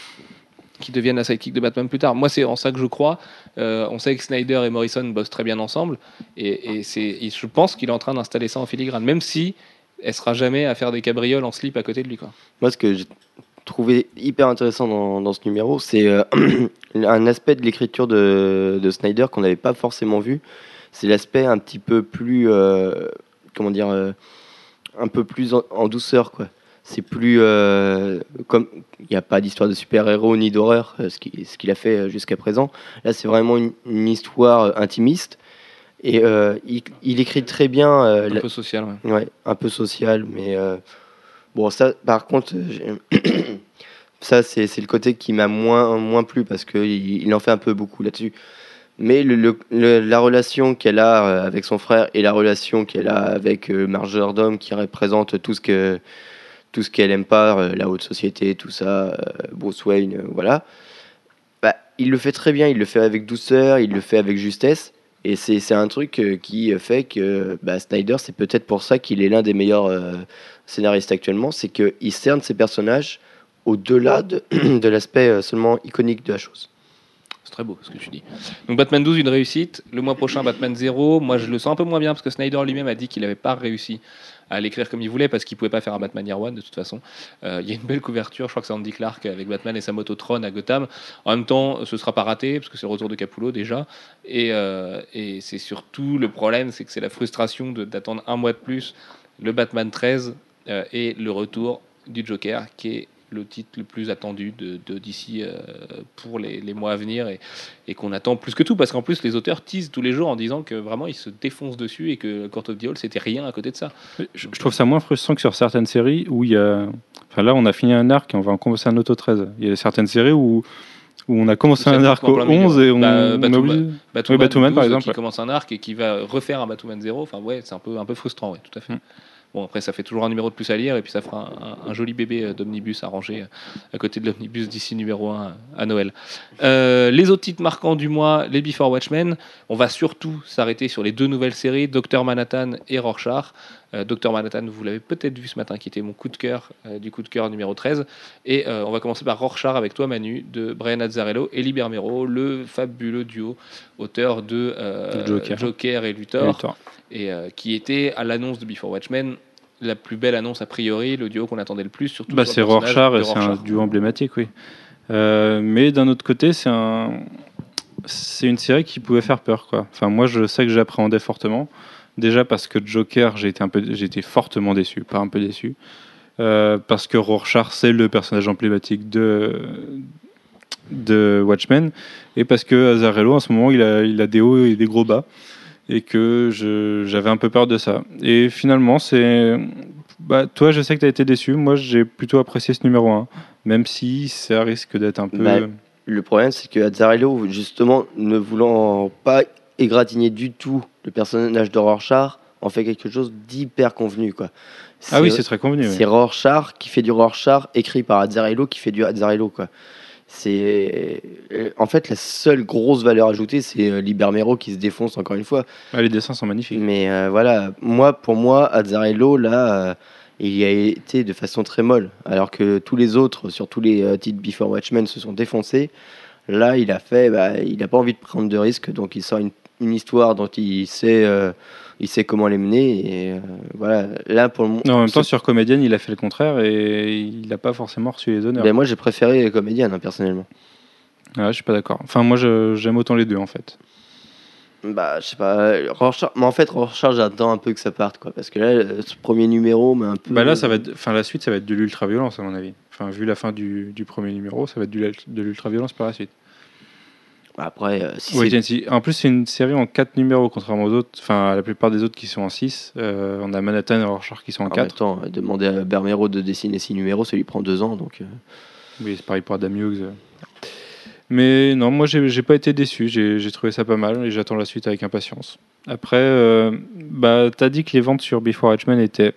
Qui devienne la sidekick de Batman plus tard. Moi, c'est en ça que je crois. Euh, on sait que Snyder et Morrison bossent très bien ensemble, et, je pense qu'il est en train d'installer ça en filigrane, même si elle sera jamais à faire des cabrioles en slip à côté de lui. Quoi. Moi, ce que j'ai trouvé hyper intéressant dans, ce numéro, c'est euh, un aspect de l'écriture de, de Snyder qu'on n'avait pas forcément vu. C'est l'aspect un petit peu plus, euh, comment dire, un peu plus en, en douceur, quoi. C'est plus euh, comme il n'y a pas d'histoire de super-héros ni d'horreur, euh, ce qu'il ce qu'il a fait euh, jusqu'à présent. Là, c'est vraiment une, une histoire intimiste et euh, il, il écrit très bien euh, Un la- peu social. ouais. Ouais, un peu social, mais bon, ça, par contre, ça, c'est le côté qui m'a moins, moins plu parce qu'il il en fait un peu beaucoup là-dessus. Mais le, le- le- la relation qu'elle a avec son frère et la relation qu'elle a avec euh, Marjordom, qui représente tout ce que tout ce qu'elle aime pas, euh, la haute société, tout ça, euh, Bruce Wayne, euh, voilà. Bah, il le fait très bien, il le fait avec douceur, il le fait avec justesse. Et c'est un truc qui fait que bah, Snyder, c'est peut-être pour ça qu'il est l'un des meilleurs scénaristes actuellement, c'est qu'il cerne ses personnages au-delà de, de l'aspect seulement iconique de la chose. C'est très beau ce que tu dis. Donc Batman 12, une réussite. Le mois prochain, Batman 0. Moi, je le sens un peu moins bien parce que Snyder lui-même a dit qu'il n'avait pas réussi à l'écrire comme il voulait parce qu'il pouvait pas faire un Batman Year One de toute façon. Euh, Il y a une belle couverture, je crois que c'est Andy Clark avec Batman et sa moto Tron à Gotham. En même temps, ce sera pas raté parce que c'est le retour de Capullo déjà. Et, euh, c'est surtout le problème, c'est que c'est la frustration d'attendre un mois de plus le Batman 13 euh, et le retour du Joker qui est le titre le plus attendu de, de DC euh, pour les, les mois à venir et, et qu'on attend plus que tout parce qu'en plus les auteurs teasent tous les jours en disant que vraiment ils se défoncent dessus et que Court of the Hall c'était rien à côté de ça. Je, je trouve ça moins frustrant que sur certaines séries où il y a. Enfin, là, on a fini un arc et on va en commencer un autre au 13. Il y a certaines séries où, où on a commencé un arc au plein milieu, 11 et on, Bah, on a Batman- par 12, exemple, qui ouais. commence un arc et qui va refaire un Batman 0. Enfin ouais, c'est un peu un peu frustrant, ouais, tout à fait. Mm. Bon après ça fait toujours un numéro de plus à lire et puis ça fera un, joli bébé euh, d'omnibus à ranger euh, à côté de l'omnibus d'ici numéro 1 à Noël. Euh, les autres titres marquants du mois, les Before Watchmen. On va surtout s'arrêter sur les deux nouvelles séries, Docteur Manhattan et Rorschach. Euh, Docteur Manhattan, vous l'avez peut-être vu ce matin, qui était mon coup de cœur euh, du coup de cœur numéro 13. Et euh, on va commencer par Rorschach avec toi Manu, de Brian Azzarello et Liber Mero, le fabuleux duo auteur de Joker. et Luthor, Luthor. et qui était à l'annonce de Before Watchmen la plus belle annonce a priori, le duo qu'on attendait le plus, surtout Bah, sur c'est Rorschach et c'est un duo emblématique, oui. Euh, mais d'un autre côté, c'est un, c'est une série qui pouvait faire peur, quoi. Enfin, moi, je sais que j'appréhendais fortement. Déjà parce que Joker, j'ai été un peu, j'ai été fortement déçu, pas un peu déçu, Euh, parce que Rorschach, c'est le personnage emblématique de de Watchmen, et parce que Azarello, en ce moment, il a, des hauts et des gros bas, et que j'avais un peu peur de ça. Et finalement, c'est bah, toi, je sais que tu as été déçu. Moi, j'ai plutôt apprécié ce numéro 1, même si ça risque d'être un peu. Bah, Le problème, c'est que Azzarello, justement, ne voulant pas égratigner du tout le personnage de Rorschach, en fait quelque chose d'hyper convenu. Quoi. ah oui, c'est très convenu. oui. C'est Rorschach qui fait du Rorschach, écrit par Azzarello qui fait du Azzarello. Quoi. C'est euh, en fait la seule grosse valeur ajoutée, c'est euh, Libermero qui se défonce encore une fois. Ah, les dessins sont magnifiques. Mais euh, voilà, moi pour moi, Azzarello là, euh, il y a été de façon très molle, alors que tous les autres, sur tous les euh, titres Before Watchmen, se sont défoncés. Là, il a fait, bah, il n'a pas envie de prendre de risques, donc il sort une, une histoire dont il sait, euh, il sait comment les mener. Et euh, voilà, là pour le moment. Non, en même temps, sur Comédienne, il a fait le contraire et il n'a pas forcément reçu les honneurs. ben, moi j'ai préféré comédienne hein, personnellement. Ah, je suis pas d'accord. Enfin, moi, j'aime autant les deux en fait. Bah, je sais pas, Rorschach, mais en fait, Rorschach, j'attends un peu que ça parte, quoi, parce que là, ce premier numéro, mais un peu. Bah là, ça va être, enfin, la suite, ça va être de l'ultra-violence à mon avis. Enfin, vu la fin du, du premier numéro, ça va être de l'ultra-violence par la suite. Après, euh, si Oui. En plus, c'est une série en 4 numéros, contrairement aux autres. Enfin, à la plupart des autres qui sont en 6. on a Manhattan et Rorschach qui sont en en 4. même temps, euh, demander à Bermero de dessiner six numéros, ça lui prend deux ans, donc. euh, Oui, c'est pareil pour Adam Hughes. euh. Mais non, moi, j'ai pas été déçu. J'ai trouvé ça pas mal et j'attends la suite avec impatience. Après, euh, bah, t'as dit que les ventes sur Before Watchmen étaient,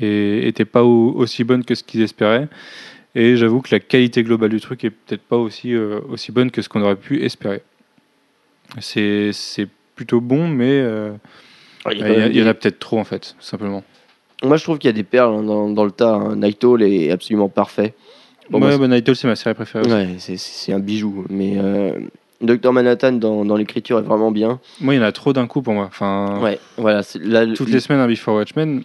et, étaient pas au- aussi bonnes que ce qu'ils espéraient. Et j'avoue que la qualité globale du truc est peut-être pas aussi, euh, aussi bonne que ce qu'on aurait pu espérer. C'est plutôt bon, mais euh, il y il a y, il en a peut-être trop en fait, simplement. Moi, je trouve qu'il y a des perles hein, dans, dans le tas. Hein. Night Owl est absolument parfait. Bon, moi, ouais, bah, Night Owl, c'est ma série préférée. Ouais, c'est- un bijou. Mais euh, Dr Manhattan dans, dans l'écriture est vraiment bien. Moi, il y en a trop d'un coup pour moi. Enfin, Ouais, voilà. toutes les semaines un Before Watchmen.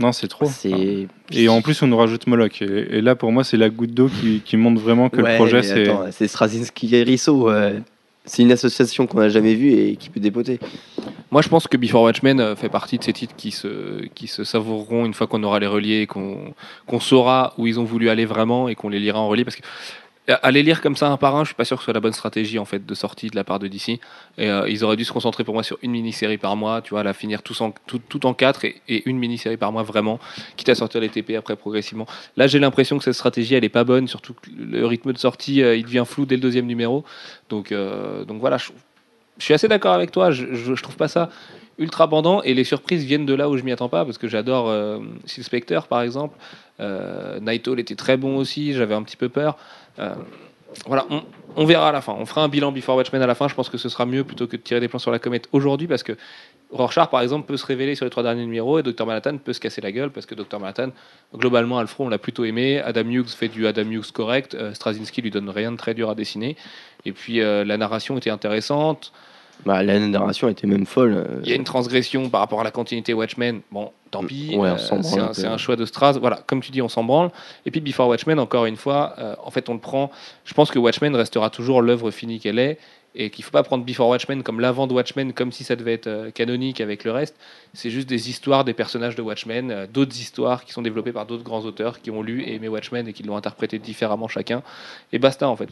Non, c'est trop. c'est. Et en plus, on nous rajoute Moloch. Et, et là, pour moi, c'est la goutte d'eau qui, qui montre vraiment que Ouais, le projet, c'est. attends, C'est Straczynski et Risso. euh, C'est une association qu'on n'a jamais vue et qui peut dépoter. Moi, je pense que Before Watchmen euh, fait partie de ces titres qui se, qui se savoureront une fois qu'on aura les reliés et qu'on qu'on saura où ils ont voulu aller vraiment et qu'on les lira en relié. Parce que aller lire comme ça un par un, je suis pas sûr que ce soit la bonne stratégie en fait de sortie de la part de DC. Euh, ils auraient dû se concentrer pour moi sur une mini-série par mois, tu vois, la finir tous en, tout, tout en quatre et, une mini-série par mois vraiment, quitte à sortir les TP après progressivement. Là, j'ai l'impression que cette stratégie, elle est pas bonne, surtout que le rythme de sortie, euh, il devient flou dès le deuxième numéro. Donc, euh, donc voilà, je, suis assez d'accord avec toi. Je, je, trouve pas ça ultra bandant et les surprises viennent de là où je m'y attends pas parce que j'adore euh, Spectre par exemple. Euh, Night Owl était très bon aussi, j'avais un petit peu peur. Euh, voilà, on, verra à la fin. On fera un bilan Before Watchmen à la fin. Je pense que ce sera mieux plutôt que de tirer des plans sur la comète aujourd'hui parce que Rorschach, par exemple, peut se révéler sur les trois derniers numéros et Dr. Manhattan peut se casser la gueule parce que Dr. Manhattan, globalement, Alfred, on l'a plutôt aimé. Adam Hughes fait du Adam Hughes correct. Euh, Straczynski lui donne rien de très dur à dessiner. Et puis euh, la narration était intéressante. Bah, la narration était même folle. euh, Il y a une transgression par rapport à la continuité Watchmen. Bon, tant pis. Ouais, on euh, un c'est un choix de Stras. Voilà, comme tu dis, on s'en branle. Et puis Before Watchmen, encore une fois, euh, en fait, on le prend. Je pense que Watchmen restera toujours l'œuvre finie qu'elle est. et qu'il faut pas prendre Before Watchmen comme l'avant de Watchmen, comme si ça devait être euh, canonique avec le reste. C'est juste des histoires des personnages de Watchmen, euh, d'autres histoires qui sont développées par d'autres grands auteurs qui ont lu et aimé Watchmen et qui l'ont interprété différemment chacun. Et basta en fait.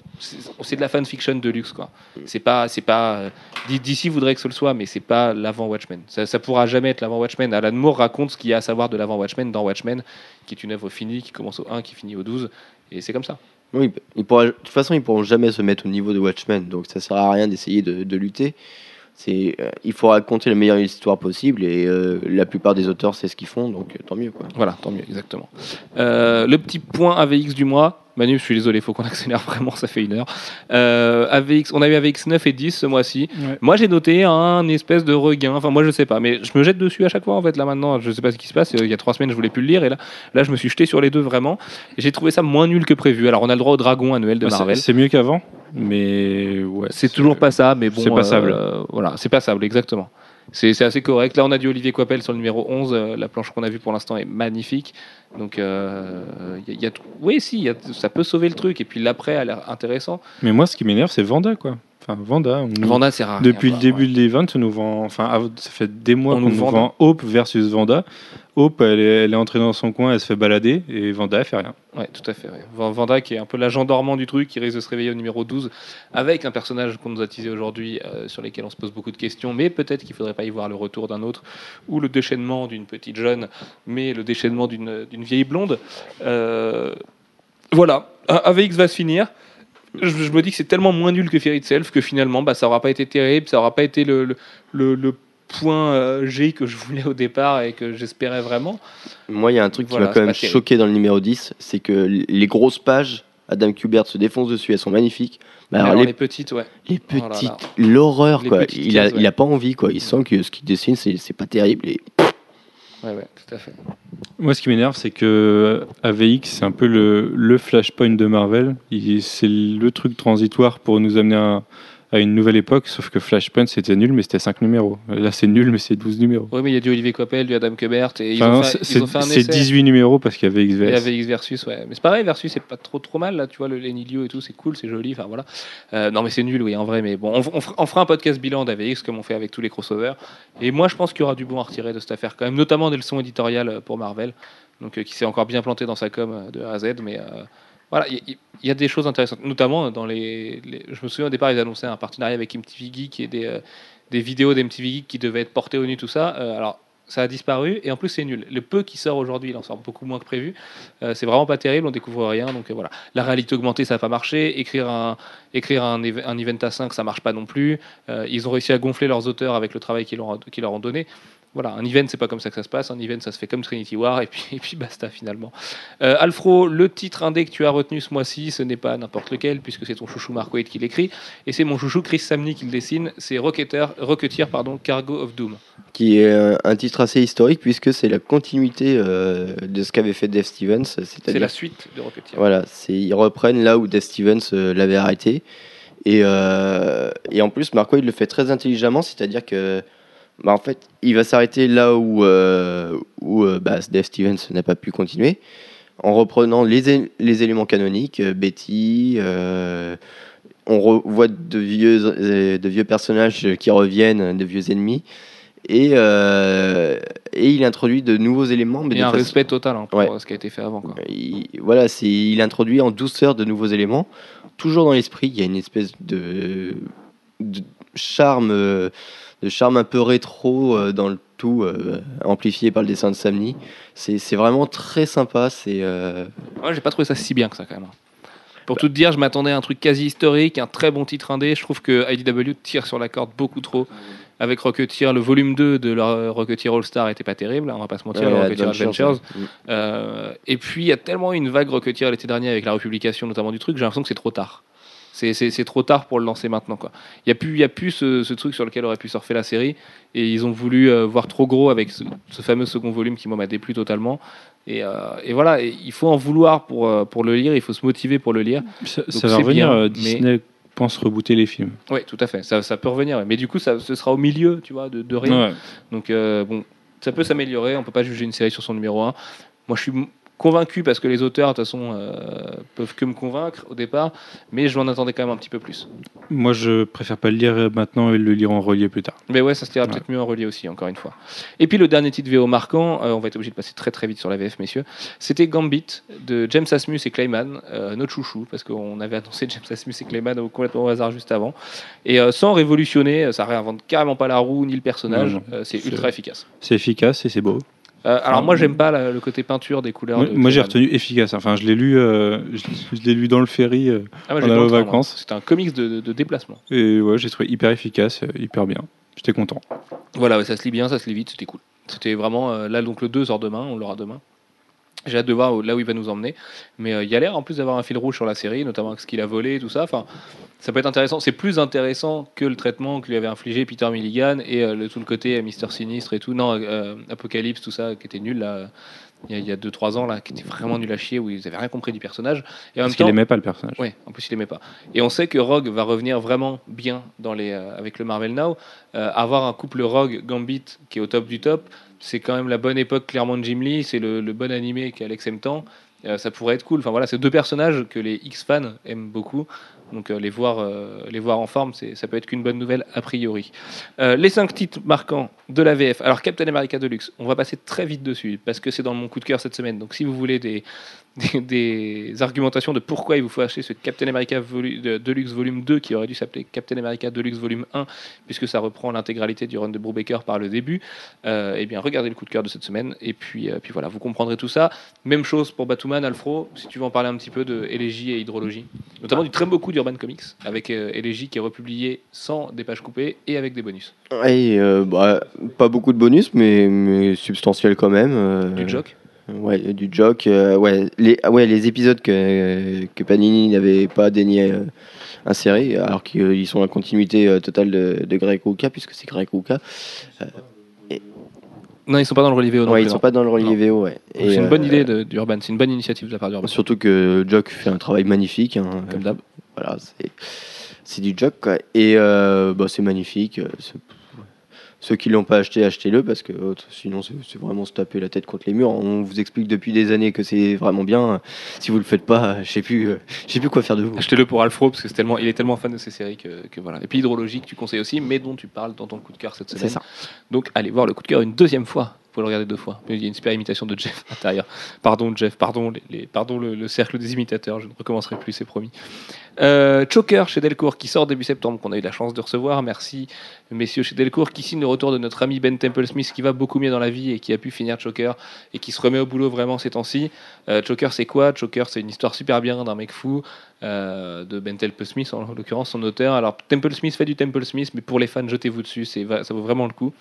C'est de la fanfiction de luxe quoi. C'est pas, c'est pas. euh, D- DC voudrait que ce le soit, mais c'est pas l'avant Watchmen. Ça, ça pourra jamais être l'avant Watchmen. Alan Moore raconte ce qu'il y a à savoir de l'avant Watchmen dans Watchmen, qui est une œuvre finie qui commence au 1, qui finit au 12, et c'est comme ça. Oui, de toute façon, ils pourront jamais se mettre au niveau de Watchmen, donc ça sert à rien d'essayer de, lutter. C'est, euh, il faut raconter la meilleure histoire possible et euh, la plupart des auteurs c'est ce qu'ils font, donc euh, tant mieux quoi. Voilà, tant mieux, exactement. Le petit point AVX du mois. Manu, je suis désolé, il faut qu'on accélère vraiment, ça fait une heure. Euh, AVX, on a eu AVX 9 et 10 ce mois-ci. Ouais. Moi, j'ai noté un espèce de regain. Enfin, moi, je sais pas, mais je me jette dessus à chaque fois, en fait, là maintenant. Je sais pas ce qui se passe. Euh, Il y a trois semaines, je voulais plus le lire, et là, là je me suis jeté sur les deux vraiment. J'ai trouvé ça moins nul que prévu. Alors, on a le droit au dragon annuel de c'est- Marvel. C'est mieux qu'avant, mais ouais. C'est toujours pas ça, mais bon. C'est passable. euh, voilà, c'est passable, exactement. C'est assez correct. Là, on a du Olivier Coipel sur le numéro 11. euh, la planche qu'on a vue pour l'instant est magnifique. Donc, euh, oui, si, ça peut sauver le truc. Et puis l'après a l'air intéressant. Mais moi, ce qui m'énerve, c'est Vanda, quoi. Enfin, Vanda. on Vanda, c'est rare. Depuis le début de l'event, on nous vend. Enfin, ça fait des mois On qu'on nous nous vend Hope versus Vanda. Hope, elle est, elle est entrée dans son coin, elle se fait balader, et Vanda, elle fait rien. Ouais, tout à fait. ouais. Vanda, qui est un peu l'agent dormant du truc, qui risque de se réveiller au numéro 12, avec un personnage qu'on nous a teasé aujourd'hui, euh, sur lesquels on se pose beaucoup de questions, mais peut-être qu'il faudrait pas y voir le retour d'un autre, ou le déchaînement d'une petite jeune, mais le déchaînement d'une vieille blonde. Euh, voilà, AVX va se finir. Je, je me dis que c'est tellement moins nul que Fairy Self que finalement, bah, ça aura pas été terrible, ça aura pas été le, le, le- le point euh, G que je voulais au départ et que j'espérais vraiment. Moi, il y a un truc Voilà, qui m'a quand même choqué dans le numéro 10, c'est que les grosses pages, Adam Kubert se défonce dessus, elles sont magnifiques. Mais alors, Alors, les, les petites, ouais. les Oh petites, l'horreur quoi. petites Il a, cases, ouais. il a pas envie quoi. Il sent que ce qu'il dessine, c'est c'est pas terrible. Et Ouais, ouais, tout à fait. Moi, ce qui m'énerve, c'est que AVX, c'est un peu le, le flashpoint de Marvel. C'est le truc transitoire pour nous amener à, à une nouvelle époque, sauf que Flashpoint, c'était nul, mais c'était 5 numéros. Là, c'est nul, mais c'est 12 numéros. Oui, mais il y a du Olivier Coppel, du Adam Quebert, et ils, Enfin, ont, fait, c'est ils ont fait un c'est essai. 18 numéros parce qu'il y avait Il y XVS. avait X Versus, ouais. Mais c'est pareil, Versus, c'est pas trop trop mal, là, tu vois, le Lenilio et tout, c'est cool, c'est joli, enfin voilà. Euh, non, mais c'est nul, oui, en vrai, mais bon, on, on fera- on fera un podcast bilan d'AVX comme on fait avec tous les crossovers. Et moi, je pense qu'il y aura du bon à retirer de cette affaire quand même, notamment des leçons éditoriales pour Marvel, donc euh, qui s'est encore bien planté dans sa com euh, de A à Z, mais. euh, voilà, il y, a des choses intéressantes, notamment dans les, Je me souviens au départ, ils annonçaient un partenariat avec MTV Geek et des, euh, des vidéos d'MTV Geek qui devaient être portées au nu, tout ça. Euh, alors, ça a disparu et en plus, c'est nul. Le peu qui sort aujourd'hui, il en sort beaucoup moins que prévu. Euh, c'est vraiment pas terrible, on découvre rien. Donc euh, voilà, la réalité augmentée, ça n'a pas marché. Écrire un, écrire un, un event à 5, ça marche pas non plus. Euh, ils ont réussi à gonfler leurs auteurs avec le travail qu'ils leur ont donné. Voilà, un event, c'est pas comme ça que ça se passe. Un event, ça se fait comme Trinity War et puis, et puis basta finalement. Euh, Alfro, le titre indé que tu as retenu ce mois-ci, ce n'est pas n'importe lequel puisque c'est ton chouchou Mark Waid qui l'écrit et c'est mon chouchou Chris Samney qui le dessine. C'est Rocketer, Rocketeer, pardon, Cargo of Doom. qui est un, un titre assez historique puisque c'est la continuité euh, de ce qu'avait fait Dave Stevens. C'est la suite de Rocketeer. Voilà, ils reprennent là où Dave Stevens euh, l'avait arrêté. Et, euh, et en plus, Mark Waid le fait très intelligemment, c'est-à-dire que bah, en fait, il va s'arrêter là où, euh, où euh, bah, Dave Stevens n'a pas pu continuer, en reprenant les, les éléments canoniques, euh, Betty, euh, on revoit de vieux, de vieux personnages qui reviennent, de vieux ennemis, et, euh, et il introduit de nouveaux éléments. Mais Et un façon- respect total hein, pour Ouais. ce qui a été fait avant. Quoi. il, voilà, il introduit en douceur de nouveaux éléments, toujours dans l'esprit. Il y a une espèce de, de charme, de charme un peu rétro euh, dans le tout, euh, amplifié par le dessin de Samni. C'est vraiment très sympa. C'est euh, Ouais, j'ai pas trouvé ça si bien que ça quand même. Pour tout te dire, je m'attendais à un truc quasi historique, un très bon titre indé. Je trouve que IDW tire sur la corde beaucoup trop. Avec Rocketeer, le volume 2 de leur Rocketeer All-Star était pas terrible, hein, on va pas se mentir, ouais, le Rocketeer Adventures, ouais. Euh, et puis il y a tellement eu une vague Rocketeer l'été dernier avec la republication notamment du truc, j'ai l'impression que c'est trop tard. C'est- trop tard pour le lancer maintenant. quoi. Il n'y a plus, y a plus ce, ce truc sur lequel aurait pu surfer la série. Et ils ont voulu euh, voir trop gros avec ce, ce fameux second volume qui, moi, m'a déplu totalement. Et, euh, et voilà, et il faut en vouloir pour, euh, pour le lire, il faut se motiver pour le lire. Ça, Donc ça va revenir. bien, mais- Disney pense rebooter les films. Oui, tout à fait, ça, ça peut revenir. ouais. Mais du coup, ça, ce sera au milieu, tu vois, de, de rien. Ouais. Donc euh, bon, ça peut s'améliorer. On peut pas juger une série sur son numéro 1. Moi, je suis convaincu parce que les auteurs, de toute façon, euh, peuvent que me convaincre au départ, mais je m'en attendais quand même un petit peu plus. Moi, je préfère pas le lire maintenant et le lire en relié plus tard. Mais ouais, ça se lira Ouais. peut-être mieux en relié aussi, encore une fois. Et puis le dernier titre VO marquant, euh, on va être obligé de passer très très vite sur la VF, messieurs, c'était Gambit de James Asmus et Clayman, euh, notre chouchou, parce qu'on avait annoncé James Asmus et Clayman au- complètement au hasard juste avant. Et euh, sans révolutionner, ça réinvente carrément pas la roue ni le personnage, C'est- ultra efficace. C'est efficace et c'est beau. Euh, alors moi j'aime pas la- le côté peinture des couleurs. Moi, de moi, j'ai retenu efficace. Enfin, je l'ai lu, euh, je, je l'ai lu dans le ferry euh, Ah, moi. vacances. C'était un comics de, de- de déplacement. et ouais, j'ai trouvé hyper efficace, euh, hyper bien. J'étais content. Voilà, ouais, ça se lit bien, ça se lit vite, c'était cool. C'était vraiment là donc le 2 sort demain, on l'aura demain. J'ai hâte de voir là où il va nous emmener. Mais il y a l'air en plus d'avoir un fil rouge sur la série, notamment avec ce qu'il a volé et tout ça. Enfin, ça peut être intéressant. C'est plus intéressant que le traitement que lui avait infligé Peter Milligan et euh, le, tout le côté euh, Mister Sinistre et tout. Non, euh, Apocalypse, tout ça, qui était nul là. Il y a- il y a 2-3 ans, là, qui était vraiment nul à chier, où ils n'avaient rien compris du personnage. Et en Parce qu'il aimait pas le personnage. oui, en plus il aimait pas. Et on sait que Rogue va revenir vraiment bien dans les, euh, avec le Marvel Now. Avoir un couple Rogue Gambit qui est au top du top, c'est quand même la bonne époque clairement de Jim Lee. C'est le, le bon animé qui est Alex M. Temps. Euh, ça pourrait être cool. Enfin voilà, c'est deux personnages que les X fans aiment beaucoup. Donc euh, les voir, euh, les voir en forme, ça peut être qu'une bonne nouvelle a priori. Euh, les cinq titres marquants de la VF. Alors Captain America Deluxe, on va passer très vite dessus parce que c'est dans mon coup de cœur cette semaine. Donc si vous voulez des, argumentations de pourquoi il vous faut acheter ce Captain America de- Deluxe Volume 2 qui aurait dû s'appeler Captain America Deluxe Volume 1 puisque ça reprend l'intégralité du run de Brubaker par le début, eh bien regardez le coup de cœur de cette semaine et puis, voilà, vous comprendrez tout ça. Même chose pour Batman, Alfro, si tu veux en parler un petit peu de Élégie et Hydrologie, notamment du très beaucoup d'Urban Comics avec euh, Élégie qui est republié sans des pages coupées et avec des bonus. Euh, bah, pas beaucoup de bonus, mais, mais substantiel quand même. euh, Du joke Ouais, du joke. euh, ouais, les, ah ouais, les épisodes que, que Panini n'avait pas daigné euh, insérer, alors qu'ils sont en continuité euh, totale de, de Greg Rucka, puisque c'est Greg Rucka. Non, ils sont pas dans le relié VO. non Ouais, ils sont pas dans le relié VO, ouais. C'est une bonne idée d'Urban, c'est une bonne initiative de la part d'Urban. Surtout que Jock fait un travail magnifique. hein. Comme d'hab. Voilà, c'est c'est du Jock, quoi. Et euh, bah, c'est magnifique. euh, c'est- Ceux qui l'ont pas acheté, achetez-le parce que euh, sinon c'est c'est vraiment se taper la tête contre les murs. On vous explique depuis des années que c'est vraiment bien. Si vous le faites pas, je sais plus, je sais plus quoi faire de vous. Achetez-le pour Alfro parce que c'est tellement, il est tellement fan de ces séries que, que voilà. Et puis Hydrologie que tu conseilles aussi, mais dont tu parles dans ton coup de cœur cette C'est semaine. ça. Donc allez voir le coup de cœur une deuxième fois. Faut le regarder deux fois. Il y a une super imitation de Jeff à l'intérieur. Pardon Jeff, pardon, les, pardon le, le cercle des imitateurs. Je ne recommencerai plus, c'est promis. Euh, Choker chez Delcourt qui sort début septembre, qu'on a eu la chance de recevoir. Merci messieurs chez Delcourt qui signe le retour de notre ami Ben Temple Smith qui va beaucoup mieux dans la vie et qui a pu finir Choker et qui se remet au boulot vraiment ces temps-ci. Euh, Choker c'est quoi? Choker c'est une histoire super bien d'un mec fou euh, de Ben Temple Smith en l'occurrence son auteur. Alors Temple Smith fait du Temple Smith mais pour les fans jetez-vous dessus, ça vaut vraiment le coup.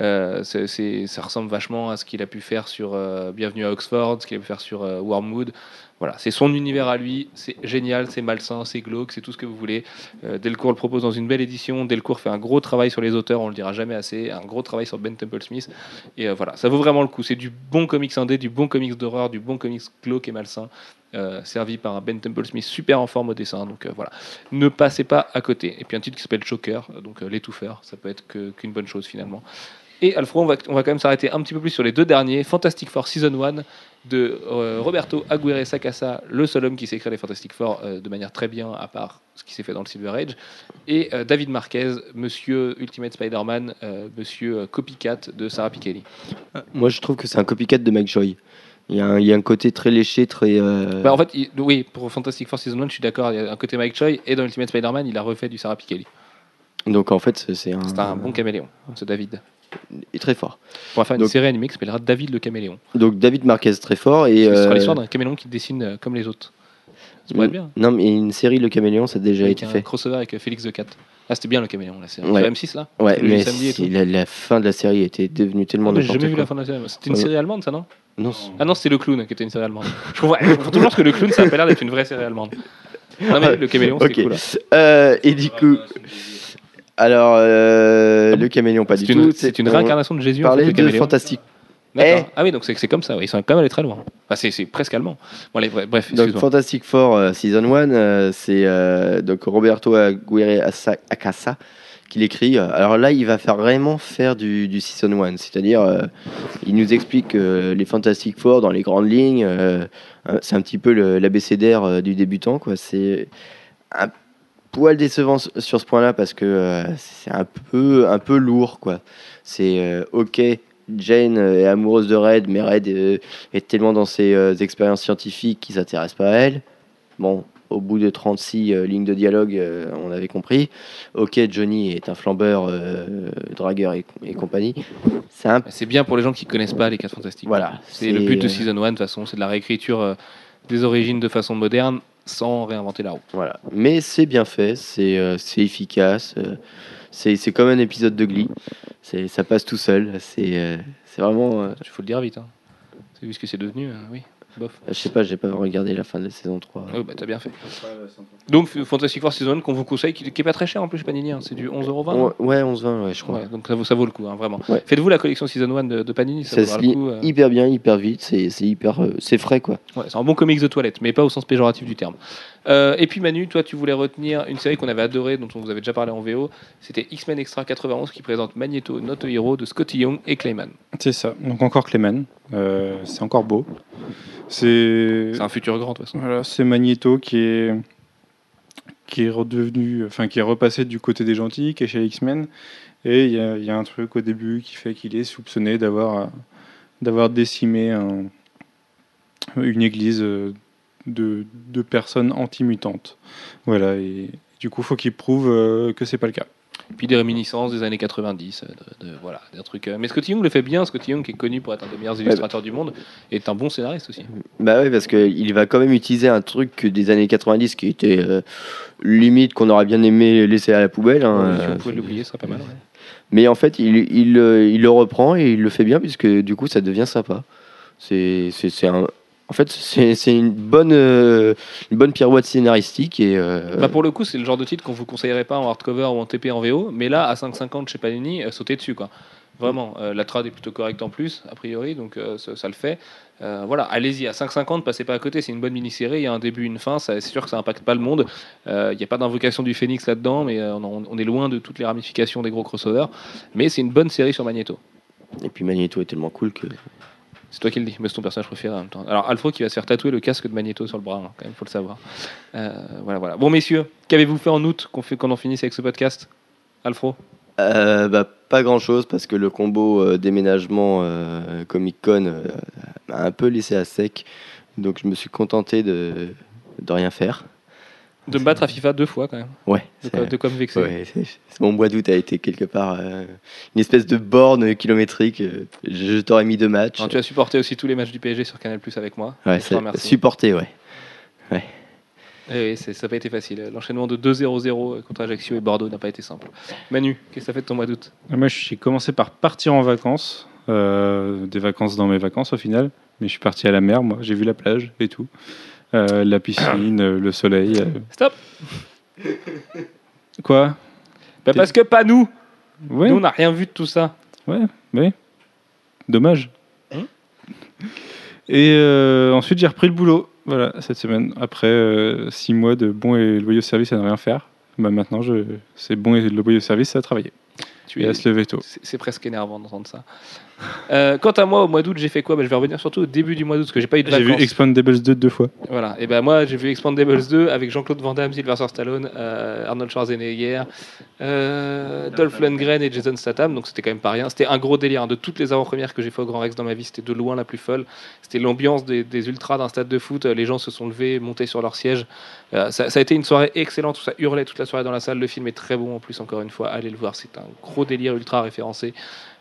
Euh, ça ressemble vachement à ce qu'il a pu faire sur euh, Bienvenue à Oxford, ce qu'il a pu faire sur euh, Wormwood. Voilà, c'est son univers à lui, c'est génial, c'est malsain, c'est glauque, c'est tout ce que vous voulez. Delcourt le propose dans une belle édition. Delcourt fait un gros travail sur les auteurs, on le dira jamais assez, un gros travail sur Ben Temple Smith. Et voilà, ça vaut vraiment le coup. C'est du bon comics indé, du bon comics d'horreur, du bon comics glauque et malsain, servi par un Ben Temple Smith super en forme au dessin. Donc voilà, ne passez pas à côté. Et puis un titre qui s'appelle Choker, donc l'étouffeur, ça peut être qu'une bonne chose finalement. Et Alfred, on va, on va quand même s'arrêter un petit peu plus sur les deux derniers. Fantastic Four Season 1 de euh, Roberto Aguirre Sacasa, le seul homme qui s'est écrit les Fantastic Four euh, de manière très bien, à part ce qui s'est fait dans le Silver Age. Et euh, David Marquez, monsieur Ultimate Spider-Man, monsieur Copycat de Sarah Pikeli. Moi, je trouve que c'est un copycat de Mike Joy. Il y, a un, il y a un côté très léché, très. euh, Bah, en fait, il- oui, pour Fantastic Four Season 1, je suis d'accord, il y a un côté Mike Choi, et dans Ultimate Spider-Man, il a refait du Sarah Pikeli. Donc en fait, c'est un. C'est un bon caméléon, ce David. Il est très fort. On va faire une Donc- série animée qui s'appellera David le caméléon. Donc David Marquez très fort et. Ce sera euh, l'histoire d'un caméléon qui dessine euh, comme les autres. Ça pourrait être bien. Non, mais une série Le Caméléon, ça a déjà Avec été un fait. crossover avec euh, Félix the Cat. Ah, c'était bien le caméléon, la série. Ouais. Sur M6 là Ouais, mais la, la fin de la série était devenue tellement Ah, mais J'ai jamais vu quoi. la fin de la série. C'était une Ouais. série allemande, ça, non Non, Ah non, c'était le clown qui était une série allemande. Je comprends, je comprends toujours que le clown, ça a pas l'air d'être une vraie série allemande. Non, mais le caméléon, c'était Ok. cool. hein. Euh, et du coup, alors euh, le caméléon pas du une, tout. c'est une on réincarnation de Jésus. en fait, de caméléon. fantastique. Eh Ah oui, donc c'est comme ça. Ils sont quand même allés très loin. Enfin, c'est presque allemand. Bon, allez, bref, Donc. Fantastic Four euh, Season 1, euh, c'est euh, donc Roberto Aguirre Asa- Acasa qui l'écrit. Alors là, il va faire vraiment faire du, du Season 1, c'est-à-dire il nous explique les Fantastic Four dans les grandes lignes. euh, c'est un petit peu l'abécédaire du débutant. C'est un- poil décevant sur ce point-là parce que euh, c'est un peu, un peu lourd, quoi. C'est euh, ok, Jane euh, est amoureuse de Red, mais Red est tellement dans ses euh, expériences scientifiques qu'il s'intéresse pas à elle. Bon, au bout de 36 euh, lignes de dialogue, on avait compris. Ok, Johnny est un flambeur, dragueur et, et compagnie. C'est un bien pour les gens qui connaissent pas les 4 Fantastiques. Voilà, C'est le but de Season 1, de toute façon, c'est de la réécriture des origines de façon moderne sans réinventer la roue. Voilà. Mais c'est bien fait, c'est euh, efficace. euh, c'est comme un épisode de Glee. Ça passe tout seul. C'est euh, vraiment. Il faut le dire vite. Hein. C'est vu ce que c'est devenu, oui. Bof. je sais pas, j'ai pas regardé la fin de la saison 3. Oh, bah, t'as bien fait. Donc, Fantastic Four Season 1 qu'on vous conseille, qui, qui est pas très cher en plus Panini, hein, c'est du 11,20€. Ouais, ouais, 11-20, ouais, je crois. Ouais, donc ça vaut, ça vaut le coup, hein, vraiment. Ouais. Faites-vous la collection Season 1 de, de Panini, ça, Ça le coup. euh. hyper bien, hyper vite. C'est c'est hyper. euh, c'est frais, quoi. Ouais, c'est un bon comics de toilette, mais pas au sens péjoratif du terme. Euh, et puis Manu, toi, tu voulais retenir une série qu'on avait adorée, dont on vous avait déjà parlé en VO. C'était X-Men Extra 91 qui présente Magneto, Not a Hero de Scotty Young et Clayman. C'est ça. Donc encore Clayman. Euh, c'est encore beau. C'est un futur grand, de toute façon. voilà, c'est Magneto qui est qui est redevenu, enfin qui est repassé du côté des gentils, qui est chez X-Men. Et il y, a- il y a un truc au début qui fait qu'il est soupçonné d'avoir d'avoir décimé un- une église euh, de, de personnes anti-mutantes. Voilà. Et du coup, faut qu'il prouve euh, que c'est pas le cas. Puis des réminiscences des années 90, euh, de, de- voilà, des trucs. euh, Mais Scotty Young le fait bien. Scotty Young, qui est connu pour être un des meilleurs illustrateurs du monde, est un bon scénariste aussi. Bah ouais, parce qu'il va quand même utiliser un truc des années 90 qui était euh, limite qu'on aurait bien aimé laisser à la poubelle. hein, si vous pouvez l'oublier, ce serait pas mal. ouais. Mais en fait, il, il, il le reprend et il le fait bien puisque du coup, ça devient sympa. C'est un. En fait, c'est une bonne, euh, une bonne pirouette scénaristique et euh, Bah pour le coup, c'est le genre de titre qu'on vous conseillerait pas en hardcover ou en TP en VO, mais là, à 5,50 chez Panini, euh, sautez dessus. quoi. Vraiment, euh, la trad est plutôt correcte en plus, a priori, donc ça, ça le fait. Voilà, allez-y, à 5,50, passez pas à côté, c'est une bonne mini-série, il y a un début, une fin, c'est sûr que ça impacte pas le monde. Il n'y a pas d'invocation du phénix là-dedans, mais on, on est loin de toutes les ramifications des gros crossovers. Mais c'est une bonne série sur Magneto. et puis Magneto est tellement cool que C'est toi qui le dis, mais c'est ton personnage préféré en même temps. Alors, Alfro qui va se faire tatouer le casque de Magneto sur le bras, hein, quand même, faut le savoir. Euh, voilà, voilà. Bon, messieurs, qu'avez-vous fait en août qu'on qu'on en finisse avec ce podcast Alfro Euh, bah, pas grand chose parce que le combo euh, déménagement Comic Con euh, m'a un peu laissé à sec. Donc je me suis contenté de rien faire. De me battre à FIFA deux fois, quand même. Ouais, De quoi, de quoi me vexer. ouais, c'est- c'est- mon mois d'août a été quelque part euh, une espèce de borne kilométrique. euh, Je, je t'aurais mis deux matchs. Alors, tu as supporté aussi tous les matchs du PSG sur Canal Plus avec moi. Ouais, supporté, ouais. Eh oui, c'est- ça n'a pas été facile. L'enchaînement de 2-0-0 contre Ajaccio et Bordeaux n'a pas été simple. Manu, qu'est-ce que ça fait de ton mois d'août? Moi, j'ai commencé par partir en vacances, euh, des vacances dans mes vacances au final, mais je suis parti à la mer, moi, j'ai vu la plage et tout, Euh, la piscine, euh, le soleil. euh. Stop Quoi? Bah, Parce que pas nous Ouais, Nous, on n'a rien vu de tout ça. ouais, ouais. Dommage. Hein? Et euh, ensuite, j'ai repris le boulot, voilà, cette semaine, après euh, six mois de bons et loyaux services à ne rien faire. Bah, maintenant, je... c'est bon et loyaux services à travailler Tu et à se lever tôt. C'est presque énervant d'entendre ça. Euh, quant à moi, au mois d'août, j'ai fait quoi? Bah, Je vais revenir surtout au début du mois d'août, parce que j'ai pas eu de J'ai vu vacances. Expandables 2 deux fois. Voilà. Et ben moi, j'ai vu Expandables 2 avec Jean-Claude Van Damme, Sylvester Stallone, euh, Arnold Schwarzenegger, euh, Dolph Lundgren et Jason Statham. Donc c'était quand même pas rien. C'était un gros délire. hein. De toutes les avant-premières que j'ai fait au Grand Rex dans ma vie, c'était de loin la plus folle. C'était l'ambiance des, des ultras d'un stade de foot. Les gens se sont levés, montés sur leur siège. Ça, ça a été une soirée excellente. Ça hurlait toute la soirée dans la salle. Le film est très bon en plus. Encore une fois, allez le voir. C'est un gros délire ultra référencé.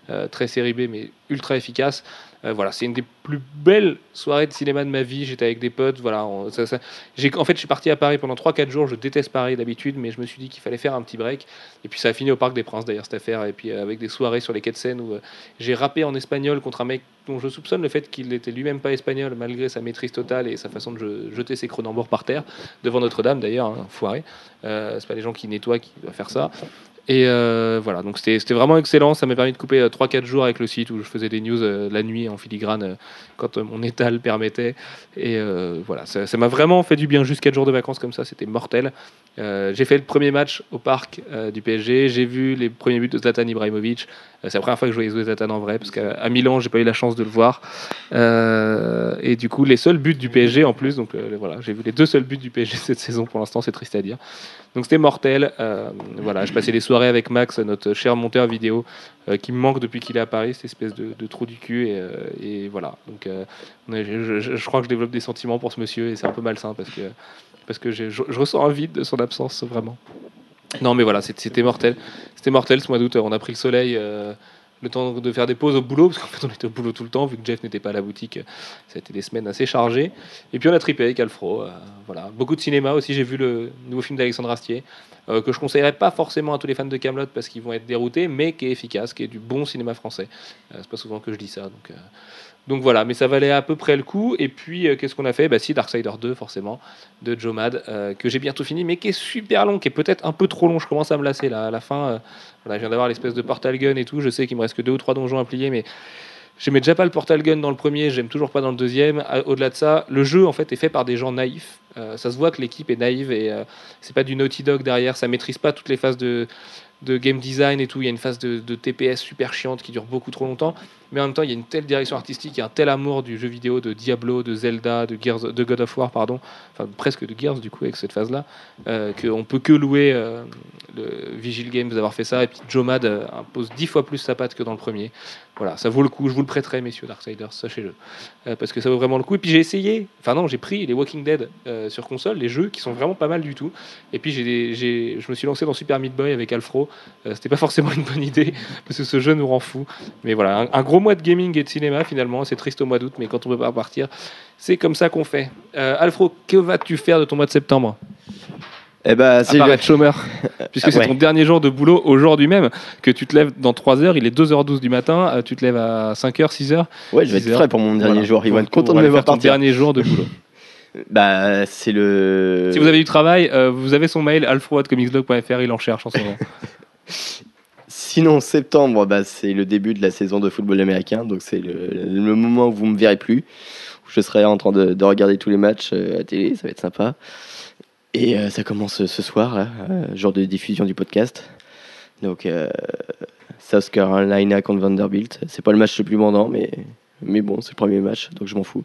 Euh, très série B, mais ultra efficace. Euh, voilà, c'est une des plus belles soirées de cinéma de ma vie. J'étais avec des potes. Voilà, on- ça- en fait, je suis parti à Paris pendant 3-4 jours. Je déteste Paris d'habitude, mais je me suis dit qu'il fallait faire un petit break. Et puis ça a fini au Parc des Princes d'ailleurs cette affaire. Et puis euh, avec des soirées sur les quais de Seine où j'ai rappé en espagnol contre un mec dont je soupçonne le fait qu'il n'était lui-même pas espagnol malgré sa maîtrise totale et sa façon de je- jeter ses cronenbourgs par terre devant Notre-Dame d'ailleurs, hein, foiré. C'est pas les gens qui nettoient qui doivent faire ça. Et euh, voilà, donc c'était vraiment excellent. Ça m'a permis de couper 3-4 jours avec le site où je faisais des news euh, la nuit en filigrane euh, quand euh, mon état le permettait. Et euh, voilà, ça m'a vraiment fait du bien. Juste 4 jours de vacances comme ça, c'était mortel. Euh, j'ai fait le premier match au parc euh, du PSG. J'ai vu les premiers buts de Zlatan Ibrahimovic. Euh, c'est la première fois que je voyais Zlatan en vrai, parce qu'à Milan, j'ai pas eu la chance de le voir. Euh, et du coup, les seuls buts du PSG en plus. Donc euh, voilà, j'ai vu les deux seuls buts du PSG cette saison pour l'instant, c'est triste à dire. Donc c'était mortel. Euh, voilà, je passais les soirées avec Max, notre cher monteur vidéo, euh, qui me manque depuis qu'il est à Paris, cette espèce de, trou du cul. Et, euh, voilà. Donc euh, je, crois que je développe des sentiments pour ce monsieur et c'est un peu malsain parce que parce que je, je ressens un vide de son absence vraiment. Non mais voilà, c'était mortel. C'était mortel ce mois d'août. On a pris le soleil. Le temps de faire des pauses au boulot, parce qu'en fait on était au boulot tout le temps, vu que Jeff n'était pas à la boutique, ça a été des semaines assez chargées. Et puis on a trippé avec Alfro, euh, voilà. Beaucoup de cinéma aussi, j'ai vu le nouveau film d'Alexandre Astier, euh, que je conseillerais pas forcément à tous les fans de Camelot parce qu'ils vont être déroutés, mais qui est efficace, qui est du bon cinéma français. Euh, c'est pas souvent que je dis ça, donc, euh, donc voilà, mais ça valait à peu près le coup. Et puis euh, qu'est-ce qu'on a fait? Bah si, Darksider 2 forcément, de Joe Mad, euh, que j'ai bientôt fini, mais qui est super long, qui est peut-être un peu trop long, je commence à me lasser là, à la fin. euh, voilà, je viens d'avoir l'espèce de portal gun et tout, je sais qu'il me reste que deux ou trois donjons à plier, mais J'aimais déjà pas le portal gun dans le premier, j'aime toujours pas dans le deuxième. Au-delà de ça, le jeu en fait est fait par des gens naïfs. Euh, ça se voit que l'équipe est naïve et c'est pas du Naughty Dog derrière. Ça maîtrise pas toutes les phases de, game design et tout. Il y a une phase de TPS super chiante qui dure beaucoup trop longtemps. Mais en même temps, il y a une telle direction artistique, il y a un tel amour du jeu vidéo, de Diablo, de Zelda, de Gears, de God of War, pardon, enfin presque de Gears du coup avec cette phase-là, euh, qu'on peut que louer euh, le Vigil Games d'avoir fait ça. Et puis Joe Mad euh, impose dix fois plus sa patte que dans le premier. Voilà, ça vaut le coup. Je vous le prêterai, messieurs Darksiders, sachez-le. Euh, parce que ça vaut vraiment le coup. Et puis j'ai essayé, enfin non, j'ai pris les Walking Dead sur console, les jeux qui sont vraiment pas mal du tout. Et puis j'ai, je me suis lancé dans Super Meat Boy avec Alfro. C'était pas forcément une bonne idée, parce que ce jeu nous rend fou. Mais voilà, un, un gros mois de gaming et de cinéma finalement. C'est triste au mois d'août, mais quand on peut pas partir, c'est comme ça qu'on fait. Euh, Alfro, que vas-tu faire de ton mois de septembre? Eh ben, c'est être chômeur, puisque Ah c'est ouais. ton dernier jour de boulot aujourd'hui même, que tu te lèves dans 3 heures, il est 2h12 du matin, euh, tu te lèves à 5h, 6h. Ouais, je vais être 10 heures. frais pour mon dernier Voilà. jour. Ils vont être contents de me voir faire ton partir. dernier jour de boulot. Bah, c'est le. Si vous avez du travail, euh, vous avez son mail alfro.comicsblog.fr, il en cherche en ce moment. Sinon, septembre, bah, c'est le début de la saison de football américain. Donc, c'est le, moment où vous me verrez plus. Où je serai en train de, de regarder tous les matchs euh, à télé. Ça va être sympa. Et euh, ça commence ce soir, là, euh, jour de diffusion du podcast. Donc, euh, South Carolina contre Vanderbilt. C'est pas le match le plus mandant, mais, mais bon, c'est le premier match, donc je m'en fous.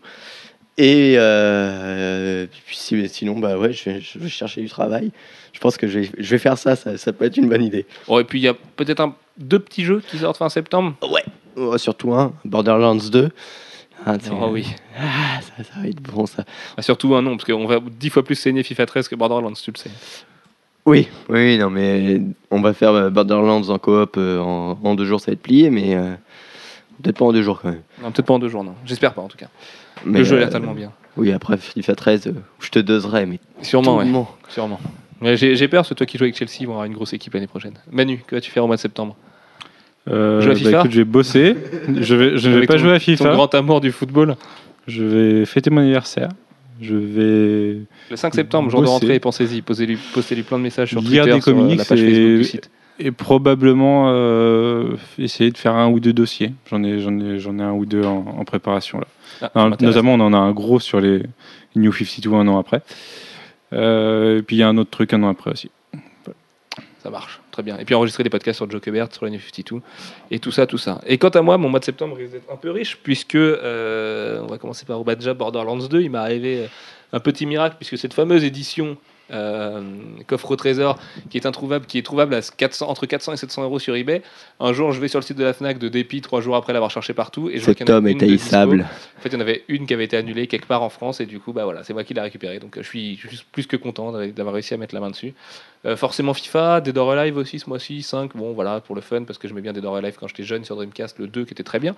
Et euh, puis si- sinon, bah ouais, je vais, chercher du travail. Je pense que je vais, faire ça, ça, peut être une bonne idée. Bon, et puis il y a peut-être un, deux petits jeux qui sortent fin septembre. Ouais, Oh, surtout un, Borderlands 2. Ah, Oh oui. ah, ça, ça va être bon ça. Ah, surtout un non, parce qu'on va dix fois plus saigner FIFA 13 que Borderlands, tu le sais. Oui, oui, non, mais on va faire euh, Borderlands en coop euh, en, en deux jours, ça va être plié, mais euh, peut-être pas en deux jours quand même. Non, peut-être pas en deux jours, non. J'espère pas en tout cas. Mais, le jeu a euh, l'air tellement bien. Oui, après FIFA 13, euh, je te doserai, mais Sûrement, ouais. tout Sûrement. J'ai peur, c'est toi qui joues avec Chelsea, ils vont avoir une grosse équipe l'année prochaine. Manu, que vas-tu faire au mois de septembre? Euh, bah, écoute, je vais bosser. Je vais, je ne vais pas ton- jouer à Ton FIFA. grand amour du football. Je vais fêter mon anniversaire. Je vais Le 5 septembre, jour de Bosser. rentrée, pensez-y, posez-lui postez plein de messages sur Lire Twitter, des sur euh, la page et- Facebook du site. et probablement euh, essayer de faire un ou deux dossiers. J'en ai, j'en ai, j'en ai un ou deux en, en préparation là. Ah, Non, notamment, on en a un gros sur les New 52 un an après. Euh, et puis il y a un autre truc un an après aussi. Ça marche, très bien. Et puis enregistrer des podcasts sur Jokebert, sur la New 52, et tout ça, tout ça. Et quant à moi, mon mois de septembre risque d'être un peu riche, puisque, euh, on va commencer par déjà Borderlands 2, il m'est arrivé euh, un petit miracle, puisque cette fameuse édition coffre au trésor, qui est introuvable, qui est trouvable à 400, entre 400 et 700 euros sur eBay, un jour je vais sur le site de la FNAC de dépit, trois jours après l'avoir cherché partout, et je vois cet homme est haïssable. En fait, il y en avait une qui avait été annulée quelque part en France et du coup, bah voilà, c'est moi qui l'ai récupérée. Donc, euh, je suis plus que content d'avoir- réussi à mettre la main dessus. Euh, forcément FIFA, Dead or Alive aussi ce mois-ci, 5, bon voilà, pour le fun, parce que j'aimais bien Dead or Alive quand j'étais jeune sur Dreamcast, le 2 qui était très bien.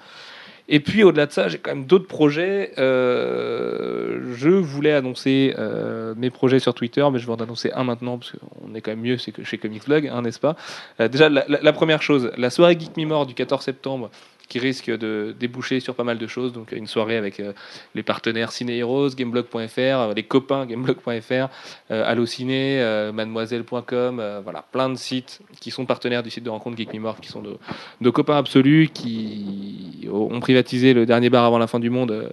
Et puis au-delà de ça, j'ai quand même d'autres projets. Euh, je voulais annoncer euh, mes projets sur Twitter, mais je vais en annoncer un maintenant, parce qu'on est quand même mieux chez Comics Blog, hein, n'est-ce pas? Euh, Déjà, la première chose, la soirée Geek Me More du 14 septembre qui risque de déboucher sur pas mal de choses. Donc une soirée avec euh, les partenaires Ciné Heroes, Gameblog.fr, euh, les copains Gameblog.fr, euh, Allociné, euh, Mademoiselle.com, voilà, plein de sites qui sont partenaires du site de rencontre Geek Me Morph, qui sont de, copains absolus, qui ont privatisé le dernier bar avant la fin du monde,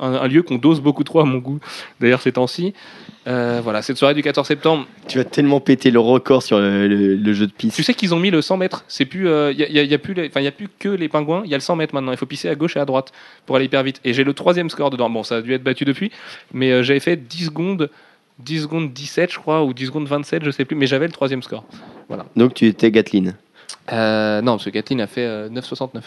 un, un lieu qu'on dose beaucoup trop à mon goût, d'ailleurs ces temps-ci. Euh, voilà, cette soirée du 14 septembre, Tu vas tellement péter le record sur le, le- le jeu de piste. tu sais qu'ils ont mis le 100 mètres. C'est plus, il y, a, y a plus, enfin, y a plus que les pingouins. Il y a le 100 mètres maintenant. Il faut pisser à gauche et à droite pour aller hyper vite. Et j'ai le troisième score dedans. Bon, ça a dû être battu depuis, mais euh, j'avais fait 10 secondes, 10 secondes 17, je crois, ou 10 secondes 27, je sais plus. Mais j'avais le troisième score. Donc tu étais Gatlin. Euh, non, parce que Kathleen a fait euh, 9,69.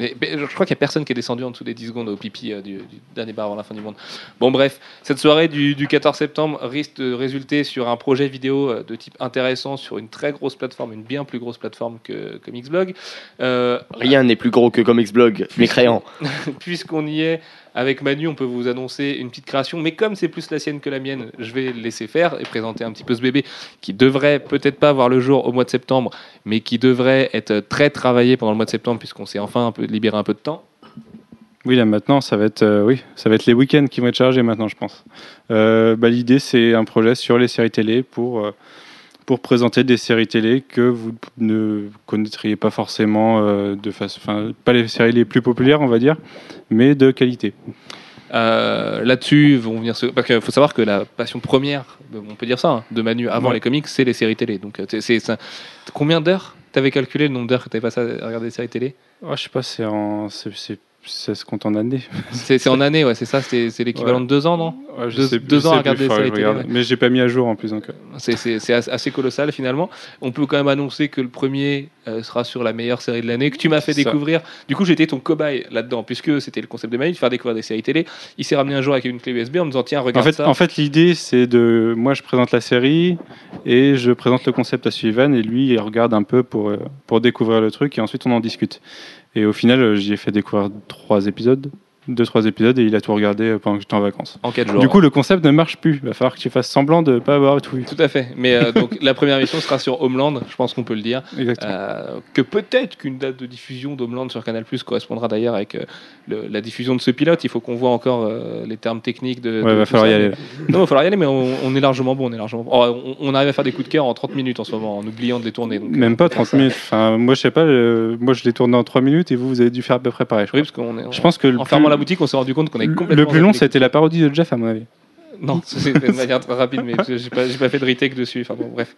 Et, mais je crois qu'il n'y a personne qui est descendu en dessous des 10 secondes au pipi euh, du, du dernier bar avant la fin du monde. Bon, bref, cette soirée du, du 14 septembre risque de résulter sur un projet vidéo euh, de type intéressant sur une très grosse plateforme, une bien plus grosse plateforme que, Mixblog. Euh, Rien n'est plus gros que Comics Blog, mécréant. Puisqu'on y est avec Manu, on peut vous annoncer une petite création, mais comme c'est plus la sienne que la mienne, je vais laisser faire et présenter un petit peu ce bébé qui devrait peut-être pas voir le jour au mois de septembre, mais qui devrait être très travaillé pendant le mois de septembre puisqu'on s'est enfin un libéré un peu de temps. Oui, là maintenant, ça va être, euh, oui, ça va être les week-ends qui vont être chargés maintenant, je pense. Euh, bah, L'idée, c'est un projet sur les séries télé pour, euh, pour présenter des séries télé que vous ne connaîtriez pas forcément euh, de façon, enfin, pas les séries les plus populaires, on va dire, mais de qualité. Euh, Là-dessus, vont venir se... parce qu'il faut savoir que la passion première, on peut dire ça, hein, de Manu avant Ouais. les comics, c'est les séries télé. Donc, euh, c'est ça. combien d'heures T'avais calculé le nombre d'heures que t'avais passé à regarder des séries télé? Oh, je sais pas, c'est en, ça se compte en années. C'est en année, ouais, c'est ça. C'est l'équivalent Ouais. de deux ans, non Ouais, je Deux- sais- deux je ans sais à regarder plus, regarde. télé, Mais j'ai pas mis à jour en plus. Donc, euh. C'est- C'est c'est as- assez colossal finalement. On peut quand même annoncer que le premier euh, sera sur la meilleure série de l'année que tu m'as fait Ça. découvrir. Du coup, j'étais ton cobaye là-dedans, puisque c'était le concept de Manu, de faire découvrir des séries télé. Il s'est ramené un jour avec une clé USB en me disant Tiens, En regarde fait, ça. en fait l'idée, c'est de. Moi, je présente la série et je présente le concept à Sullivan et lui, il regarde un peu pour, euh, pour découvrir le truc et ensuite on en discute. Et au final, euh, j'y ai fait découvrir trois épisodes, deux, trois épisodes et il a tout regardé euh, pendant que j'étais en vacances. en 4 jours. Du coup, le concept ne marche plus. Il va falloir que tu fasses semblant de ne pas avoir tout vu. tout à fait. Mais euh, donc la première émission sera sur Homeland, je pense qu'on peut le dire. Exactement. Euh, que peut-être qu'une date de diffusion d'Homeland sur Canal Plus correspondra d'ailleurs avec euh, le- la diffusion de ce pilote. Il faut qu'on voit encore les termes techniques de. ouais, de va falloir ça, y aller. Non, il va falloir y aller, mais on, on est largement bon. On, est largement bon. Oh, on, on arrive à faire des coups de cœur en 30 minutes en ce moment, en oubliant de les tourner. Donc, Même pas 30 minutes. Enfin, moi, je sais pas. Moi, je l'ai tourné en 3 minutes et vous, vous avez dû faire à peu près pareil. Je, oui, parce qu'on est. je pense que le en fermant plus, la boutique, on s'est rendu compte qu'on est le complètement. plus long, c'était la parodie de Jeff, à mon avis. Non, c'est fait de manière très rapide, mais j'ai pas, pas fait de retake dessus. Enfin bon, bref.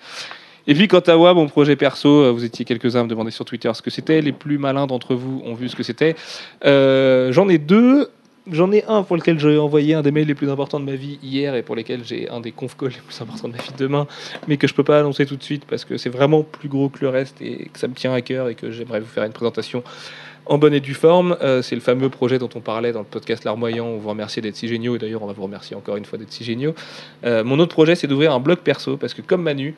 Et puis quant à moi, mon projet perso, euh, vous étiez quelques-uns à me demander sur Twitter ce que c'était. Les plus malins d'entre vous ont vu ce que c'était. Euh, J'en ai deux. J'en ai un pour lequel j'ai envoyé un des mails les plus importants de ma vie hier et pour lesquels j'ai un des conf calls les plus importants de ma vie demain, mais que je peux pas annoncer tout de suite parce que c'est vraiment plus gros que le reste et que ça me tient à cœur et que j'aimerais vous faire une présentation en bonne et due forme. Euh, c'est le fameux projet dont on parlait dans le podcast Larmoyant. On vous remercie d'être si géniaux et d'ailleurs on va vous remercier encore une fois d'être si géniaux. Euh, mon autre projet, c'est d'ouvrir un blog perso parce que comme Manu,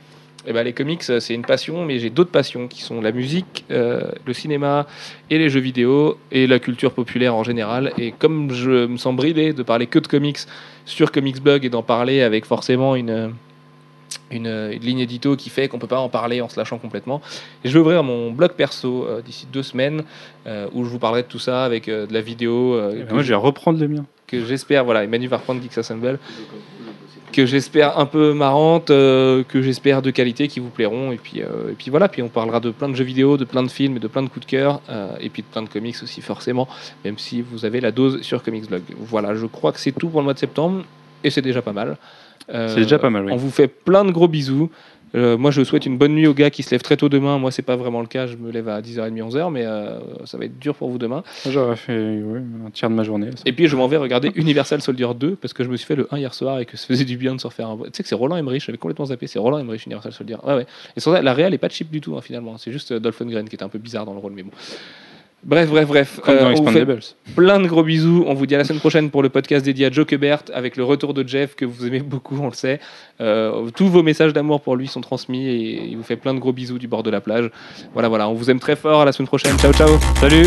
eh ben, les comics, euh, c'est une passion, mais j'ai d'autres passions qui sont la musique, le cinéma et les jeux vidéo et la culture populaire en général. Et comme je me sens bridé de parler que de comics sur Comics Blog et d'en parler avec forcément une, une, une ligne édito qui fait qu'on peut pas en parler en se lâchant complètement, et je vais ouvrir mon blog perso euh, d'ici deux semaines euh, où je vous parlerai de tout ça avec euh, de la vidéo. que ben, moi, je vais reprendre le mien. que j'espère, voilà, Emmanuel va reprendre Geeks Assemble, que j'espère un peu marrante, que j'espère de qualité, qui vous plairont, et puis, et puis voilà, puis on parlera de plein de jeux vidéo, de plein de films, et de plein de coups de cœur, et puis de plein de comics aussi forcément, même si vous avez la dose sur Comics Blog. Voilà, je crois que c'est tout pour le mois de septembre, et c'est déjà pas mal. Euh, C'est déjà pas mal, oui. On vous fait plein de gros bisous. Euh, moi, je souhaite une bonne nuit aux gars qui se lèvent très tôt demain. Moi, c'est pas vraiment le cas. Je me lève à 10h30, 11h, mais euh, ça va être dur pour vous demain. J'aurais fait un tiers de ma journée. ça. Et puis je m'en vais regarder Universal Soldier 2 parce que je me suis fait le 1 hier soir et que ça faisait du bien de se refaire un. Tu sais que c'est Roland Emmerich, j'avais complètement zappé, c'est Roland Emmerich Universal Soldier. Ouais, ouais. Et sur ça, la réal est pas cheap du tout hein, finalement, c'est juste Dolph Lundgren qui était un peu bizarre dans le rôle, mais bon. Bref, bref, bref. Comme Euh, dans on vous fait Expandables. plein de gros bisous. On vous dit à la semaine prochaine pour le podcast dédié à Joe Kubert avec le retour de Jeff que vous aimez beaucoup, on le sait. Euh, tous vos messages d'amour pour lui sont transmis et il vous fait plein de gros bisous du bord de la plage. Voilà, voilà. On vous aime très fort. À la semaine prochaine. Ciao, ciao. Salut